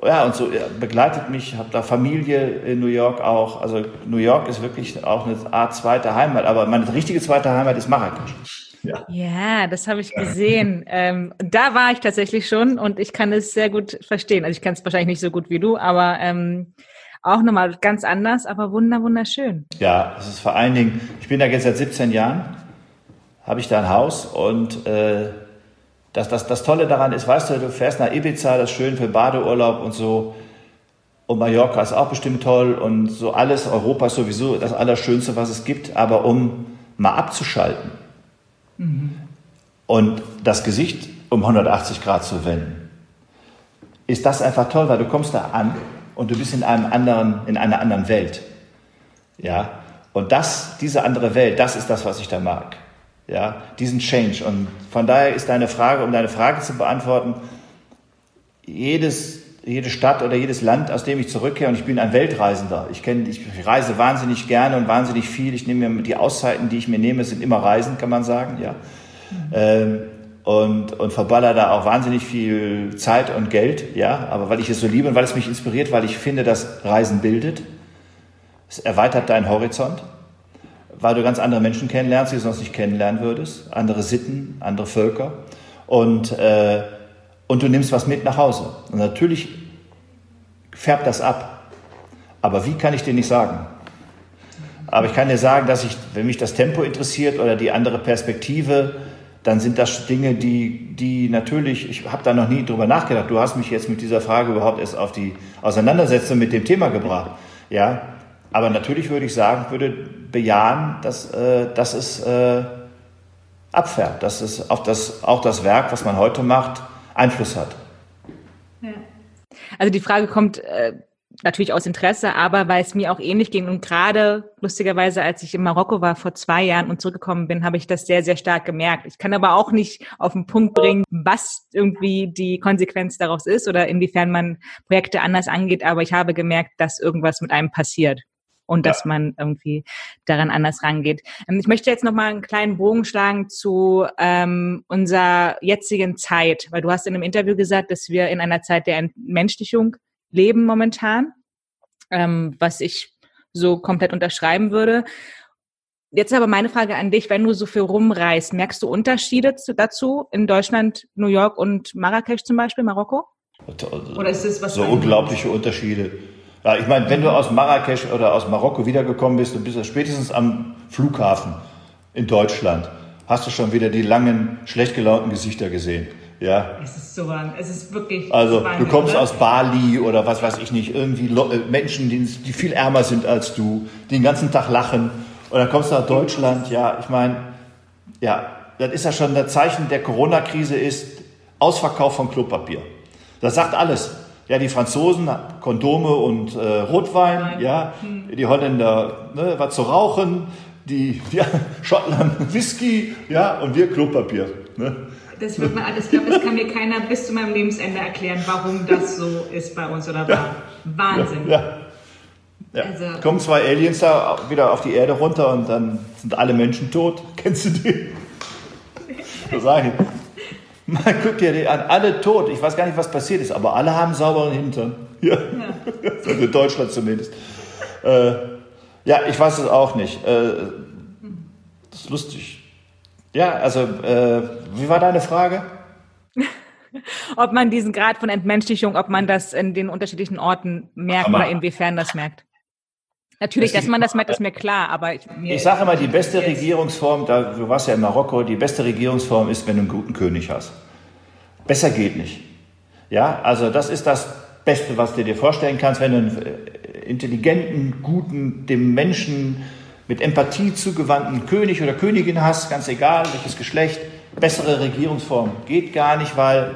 Ja, und so begleitet mich, habe da Familie in New York auch. Also New York ist wirklich auch eine Art zweite Heimat, aber meine richtige zweite Heimat ist Marrakesch. Ja, ja das habe ich gesehen. ähm, da war ich tatsächlich schon und ich kann es sehr gut verstehen. Also ich kann es wahrscheinlich nicht so gut wie du, aber ähm, auch nochmal ganz anders, aber wunder, wunderschön. Ja, es ist vor allen Dingen, ich bin da jetzt seit 17 Jahren, habe ich da ein Haus und äh, das, das, das Tolle daran ist, weißt du, du fährst nach Ibiza, das ist schön für Badeurlaub und so. Und Mallorca ist auch bestimmt toll und so alles, Europa ist sowieso das Allerschönste, was es gibt. Aber um mal abzuschalten mhm. und das Gesicht um 180 Grad zu wenden, ist das einfach toll, weil du kommst da an und du bist in einem anderen, in einer anderen Welt. Ja. Und das, diese andere Welt, das ist das, was ich da mag ja, diesen Change. Und von daher ist deine Frage, um deine Frage zu beantworten, jedes, jede Stadt oder jedes Land, aus dem ich zurückkehre, und ich bin ein Weltreisender. Ich, kenne, ich reise wahnsinnig gerne und wahnsinnig viel. Ich nehme mir die Auszeiten, die ich mir nehme, sind immer Reisen, kann man sagen, ja. Ähm, und, und verballer da auch wahnsinnig viel Zeit und Geld, ja, aber weil ich es so liebe und weil es mich inspiriert, weil ich finde, dass Reisen bildet. Es erweitert deinen Horizont weil du ganz andere Menschen kennenlernst, die du sonst nicht kennenlernen würdest, andere Sitten, andere Völker und, äh, und du nimmst was mit nach Hause. Und natürlich färbt das ab. Aber wie kann ich dir nicht sagen? Aber ich kann dir sagen, dass ich, wenn mich das Tempo interessiert oder die andere Perspektive, dann sind das Dinge, die, die natürlich, ich habe da noch nie drüber nachgedacht. Du hast mich jetzt mit dieser Frage überhaupt erst auf die Auseinandersetzung mit dem Thema gebracht. Ja, aber natürlich würde ich sagen, würde bejahen, dass, äh, dass es äh, abfärbt, dass es auf das, auch das Werk, was man heute macht, Einfluss hat. Ja. Also die Frage kommt äh, natürlich aus Interesse, aber weil es mir auch ähnlich ging und gerade lustigerweise, als ich in Marokko war vor zwei Jahren und zurückgekommen bin, habe ich das sehr, sehr stark gemerkt. Ich kann aber auch nicht auf den Punkt bringen, was irgendwie die Konsequenz daraus ist oder inwiefern man Projekte anders angeht, aber ich habe gemerkt, dass irgendwas mit einem passiert und dass man irgendwie daran anders rangeht. Ähm, ich möchte jetzt noch mal einen kleinen Bogen schlagen zu ähm, unserer jetzigen Zeit, weil du hast in einem Interview gesagt, dass wir in einer Zeit der Entmenschlichung leben momentan, ähm, was ich so komplett unterschreiben würde. Jetzt aber meine Frage an dich, wenn du so viel rumreist, merkst du Unterschiede zu, dazu in Deutschland, New York und Marrakesch zum Beispiel, Marokko? Oder ist das was? So unglaubliche Unterschiede. Ja, ich meine, wenn du aus Marrakesch oder aus Marokko wiedergekommen bist, und bist ja spätestens am Flughafen in Deutschland, hast du schon wieder die langen, schlecht gelaunten Gesichter gesehen. Ja. Es ist so warm. Es ist wirklich. Also, du kommst aus Bali oder was weiß ich nicht, irgendwie äh, Menschen, die, die viel ärmer sind als du, die den ganzen Tag lachen. Und dann kommst du nach Deutschland. Ja, ich meine, ja, das ist ja schon das Zeichen der Corona-Krise ist Ausverkauf von Klopapier. Das sagt alles. Ja, die Franzosen Kondome und äh, Rotwein, ja, hm. die Holländer ne, was zu rauchen, die, die Schottland Whisky, ja, und wir Klopapier. Ne? Das wird man, ich glaube, das kann mir keiner bis zu meinem Lebensende erklären, warum das so ist bei uns oder war. Ja. Wahnsinn. Ja. ja. Also, Kommen zwei Aliens da wieder auf die Erde runter und dann sind alle Menschen tot. Kennst du die? Das sage ich. Man guckt dir die an, alle tot. Ich weiß gar nicht, was passiert ist, aber alle haben sauberen Hintern. Ja. ja. Also in Deutschland zumindest. Äh, ja, ich weiß es auch nicht. Äh, das ist lustig. Ja, also, äh, wie war deine Frage? ob man diesen Grad von Entmenschlichung, ob man das in den unterschiedlichen Orten merkt aber, oder inwiefern das merkt. Natürlich, dass man das merkt, ist mir klar, aber ich, ich sage immer, die beste Regierungsform, da, du warst ja in Marokko, die beste Regierungsform ist, wenn du einen guten König hast. Besser geht nicht. Ja, also das ist das Beste, was du dir vorstellen kannst, wenn du einen äh, intelligenten, guten, dem Menschen mit Empathie zugewandten König oder Königin hast, ganz egal welches Geschlecht, bessere Regierungsform geht gar nicht, weil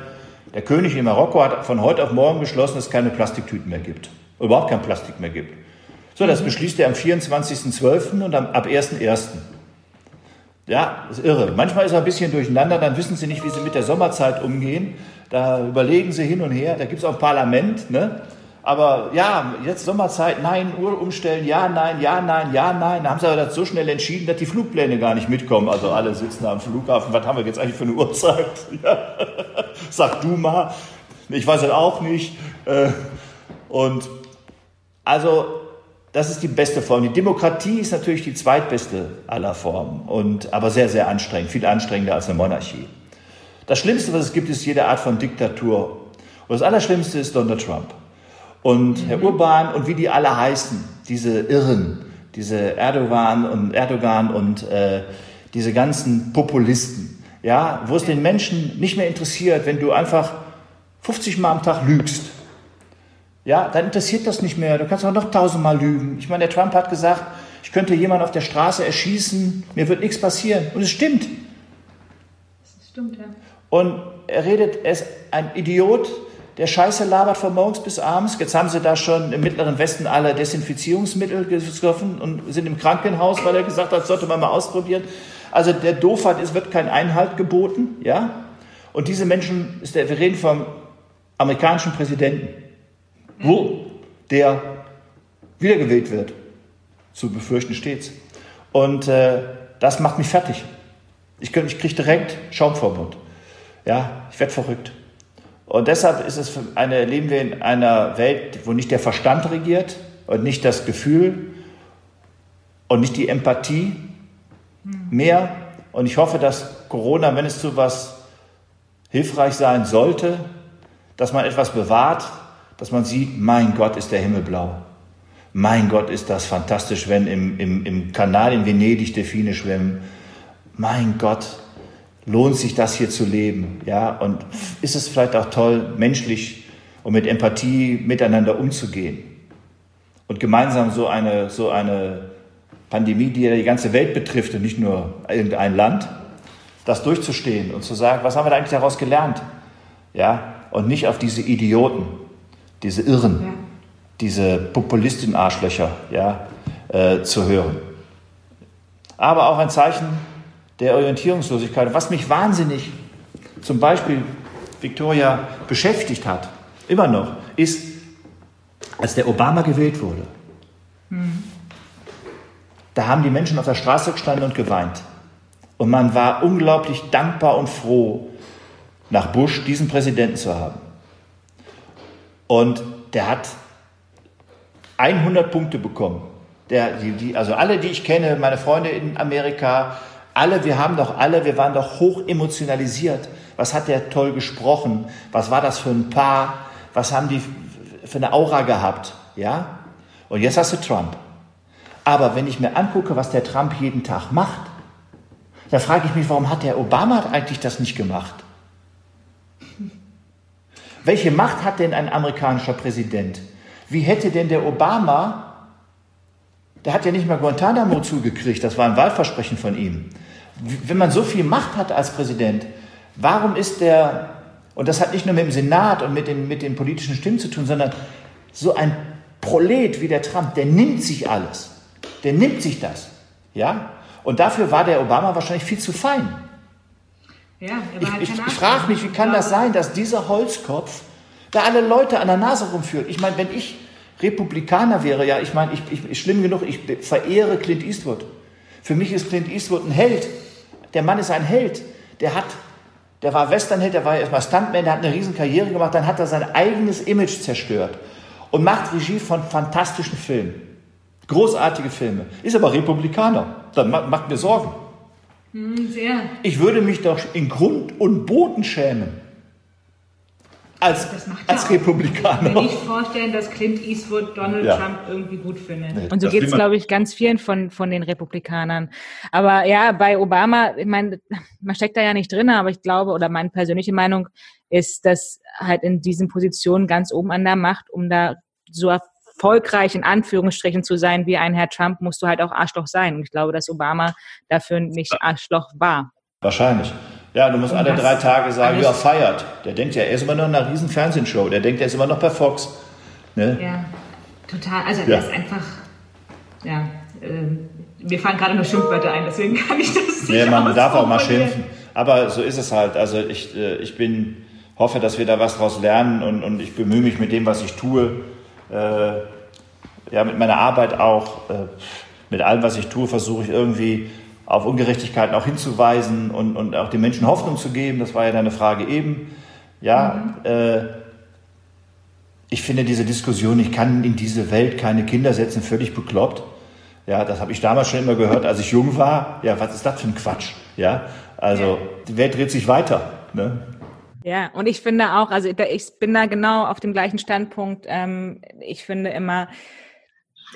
der König in Marokko hat von heute auf morgen beschlossen, dass es keine Plastiktüten mehr gibt. Überhaupt kein Plastik mehr gibt. So, das beschließt er am 24.12. und ab 1.1. Ja, ist irre. Manchmal ist er ein bisschen durcheinander, dann wissen sie nicht, wie sie mit der Sommerzeit umgehen. Da überlegen sie hin und her. Da gibt es auch ein Parlament, ne? Aber ja, jetzt Sommerzeit, nein, Uhr umstellen, ja, nein, ja, nein, ja, nein. Da haben sie aber das so schnell entschieden, dass die Flugpläne gar nicht mitkommen. Also alle sitzen am Flughafen, was haben wir jetzt eigentlich für eine Uhrzeit? Ja. Sag du mal. Ich weiß es auch nicht. Äh, und also, das ist die beste Form. Die Demokratie ist natürlich die zweitbeste aller Formen, und, aber sehr, sehr anstrengend, viel anstrengender als eine Monarchie. Das Schlimmste, was es gibt, ist jede Art von Diktatur. Und das Allerschlimmste ist Donald Trump. Und Herr Urban und wie die alle heißen, diese Irren, diese Erdogan und Erdogan und äh, diese ganzen Populisten, ja, wo es den Menschen nicht mehr interessiert, wenn du einfach 50 Mal am Tag lügst. Ja, dann interessiert das nicht mehr. Du kannst auch noch tausendmal lügen. Ich meine, der Trump hat gesagt, ich könnte jemanden auf der Straße erschießen, mir wird nichts passieren. Und es stimmt. Das stimmt, ja. Und er redet, er ist ein Idiot, der Scheiße labert von morgens bis abends. Jetzt haben sie da schon im Mittleren Westen alle Desinfizierungsmittel getroffen und sind im Krankenhaus, weil er gesagt hat, sollte man mal ausprobieren. Also der Doofheit, es wird kein Einhalt geboten, ja. Und diese Menschen, wir reden vom amerikanischen Präsidenten, wo der wiedergewählt wird. Zu befürchten stets. Und äh, das macht mich fertig. Ich, ich kriege direkt Schaumverbund. Ja, ich werde verrückt. Und deshalb ist es eine, leben wir in einer Welt, wo nicht der Verstand regiert und nicht das Gefühl und nicht die Empathie mehr. Und ich hoffe, dass Corona, wenn es zu was hilfreich sein sollte, dass man etwas bewahrt, dass man sieht, mein Gott ist der Himmel blau. Mein Gott ist das fantastisch, wenn im, im, im Kanal in Venedig Delfine schwimmen. Mein Gott, lohnt sich das hier zu leben? Ja, und ist es vielleicht auch toll, menschlich und mit Empathie miteinander umzugehen und gemeinsam so eine, so eine Pandemie, die ja die ganze Welt betrifft und nicht nur irgendein Land, das durchzustehen und zu sagen, was haben wir da eigentlich daraus gelernt? Ja, und nicht auf diese Idioten, diese Irren, ja. diese Populisten-Arschlöcher ja, äh, zu hören. Aber auch ein Zeichen der Orientierungslosigkeit. Was mich wahnsinnig zum Beispiel, Victoria, beschäftigt hat, immer noch, ist, als der Obama gewählt wurde, mhm. da haben die Menschen auf der Straße gestanden und geweint. Und man war unglaublich dankbar und froh, nach Bush diesen Präsidenten zu haben. Und der hat 100 Punkte bekommen. Der, die, die, also alle, die ich kenne, meine Freunde in Amerika, alle, wir haben doch alle, wir waren doch hoch emotionalisiert. Was hat der toll gesprochen? Was war das für ein Paar? Was haben die für eine Aura gehabt? Ja? Und jetzt hast du Trump. Aber wenn ich mir angucke, was der Trump jeden Tag macht, dann frage ich mich, warum hat der Obama eigentlich das nicht gemacht? Welche Macht hat denn ein amerikanischer Präsident? Wie hätte denn der Obama, der hat ja nicht mal Guantanamo zugekriegt, das war ein Wahlversprechen von ihm wenn man so viel Macht hat als Präsident, warum ist der, und das hat nicht nur mit dem Senat und mit den, mit den politischen Stimmen zu tun, sondern so ein Prolet wie der Trump, der nimmt sich alles. Der nimmt sich das. Ja? Und dafür war der Obama wahrscheinlich viel zu fein. Ja, ich, halt ich, ich frage mich, wie kann das sein, dass dieser Holzkopf da alle Leute an der Nase rumführt? Ich meine, wenn ich Republikaner wäre, ja, ich meine, ich, ich, schlimm genug, ich verehre Clint Eastwood. Für mich ist Clint Eastwood ein Held. Der Mann ist ein Held. Der hat, der war Westernheld, der war erstmal Stuntman, der hat eine riesen Karriere gemacht, dann hat er sein eigenes Image zerstört und macht Regie von fantastischen Filmen. Großartige Filme. Ist aber Republikaner. Das macht mir Sorgen. Hm, sehr. Ich würde mich doch in Grund und Boden schämen als, als Republikaner. Ich kann mir nicht vorstellen, dass Clint Eastwood Donald ja. Trump irgendwie gut findet. Nee, und so geht es, glaube ich, ganz vielen von, von den Republikanern. Aber ja, bei Obama, ich meine, man steckt da ja nicht drin, aber ich glaube, oder meine persönliche Meinung ist, dass halt in diesen Positionen ganz oben an der Macht, um da so erfolgreich in Anführungsstrichen zu sein wie ein Herr Trump, musst du halt auch Arschloch sein. Und ich glaube, dass Obama dafür nicht Arschloch war. Wahrscheinlich. Ja, du musst alle drei Tage sagen, ja, feiert. Der denkt ja, er ist immer noch in einer riesen Fernsehshow. Der denkt, er ist immer noch bei Fox. Ne? Ja, total. Also ja. er ist einfach, ja, äh, mir fallen gerade nur Schimpfwörter ein, deswegen kann ich das nicht Nee, man darf auch mal schimpfen. Aber so ist es halt. Also ich, äh, ich bin, hoffe, dass wir da was draus lernen und, und ich bemühe mich mit dem, was ich tue, äh, ja, mit meiner Arbeit auch, äh, mit allem, was ich tue, versuche ich irgendwie auf Ungerechtigkeiten auch hinzuweisen und, und auch den Menschen Hoffnung zu geben. Das war ja deine Frage eben. Ja, mhm. äh, ich finde diese Diskussion, ich kann in diese Welt keine Kinder setzen, völlig bekloppt. Ja, das habe ich damals schon immer gehört, als ich jung war. Ja, was ist das für ein Quatsch? Ja, also die Welt dreht sich weiter. Ne? Ja, und ich finde auch, also ich bin da genau auf dem gleichen Standpunkt. Ähm, ich finde immer,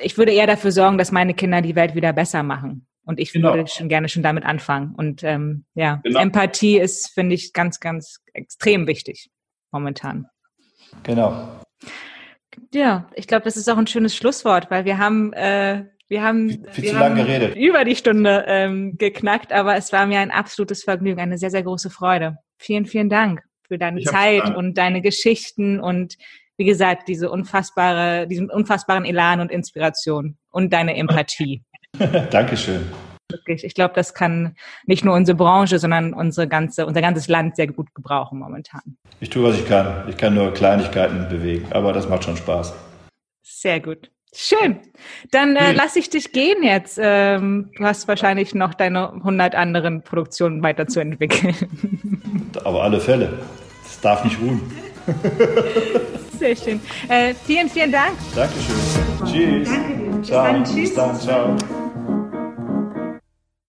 ich würde eher dafür sorgen, dass meine Kinder die Welt wieder besser machen. Und ich genau. würde schon gerne schon damit anfangen. Und ähm, ja, genau. Empathie ist, finde ich, ganz, ganz extrem wichtig momentan. Genau. Ja, ich glaube, das ist auch ein schönes Schlusswort, weil wir haben, äh, wir haben, wir haben über die Stunde ähm, geknackt, aber es war mir ein absolutes Vergnügen, eine sehr, sehr große Freude. Vielen, vielen Dank für deine ich Zeit und deine Geschichten und wie gesagt, diese unfassbare, diesen unfassbaren Elan und Inspiration und deine Empathie. Dankeschön. Wirklich. Ich glaube, das kann nicht nur unsere Branche, sondern unsere ganze, unser ganzes Land sehr gut gebrauchen momentan. Ich tue, was ich kann. Ich kann nur Kleinigkeiten bewegen, aber das macht schon Spaß. Sehr gut. Schön. Dann äh, lasse ich dich gehen jetzt. Ähm, du hast wahrscheinlich noch deine 100 anderen Produktionen weiterzuentwickeln. Aber alle Fälle. Es darf nicht ruhen. Sehr schön. Äh, vielen, vielen Dank. Dankeschön. Tschüss. Danke dir. Ciao. Bis dann. Tschüss. Bis dann. Ciao.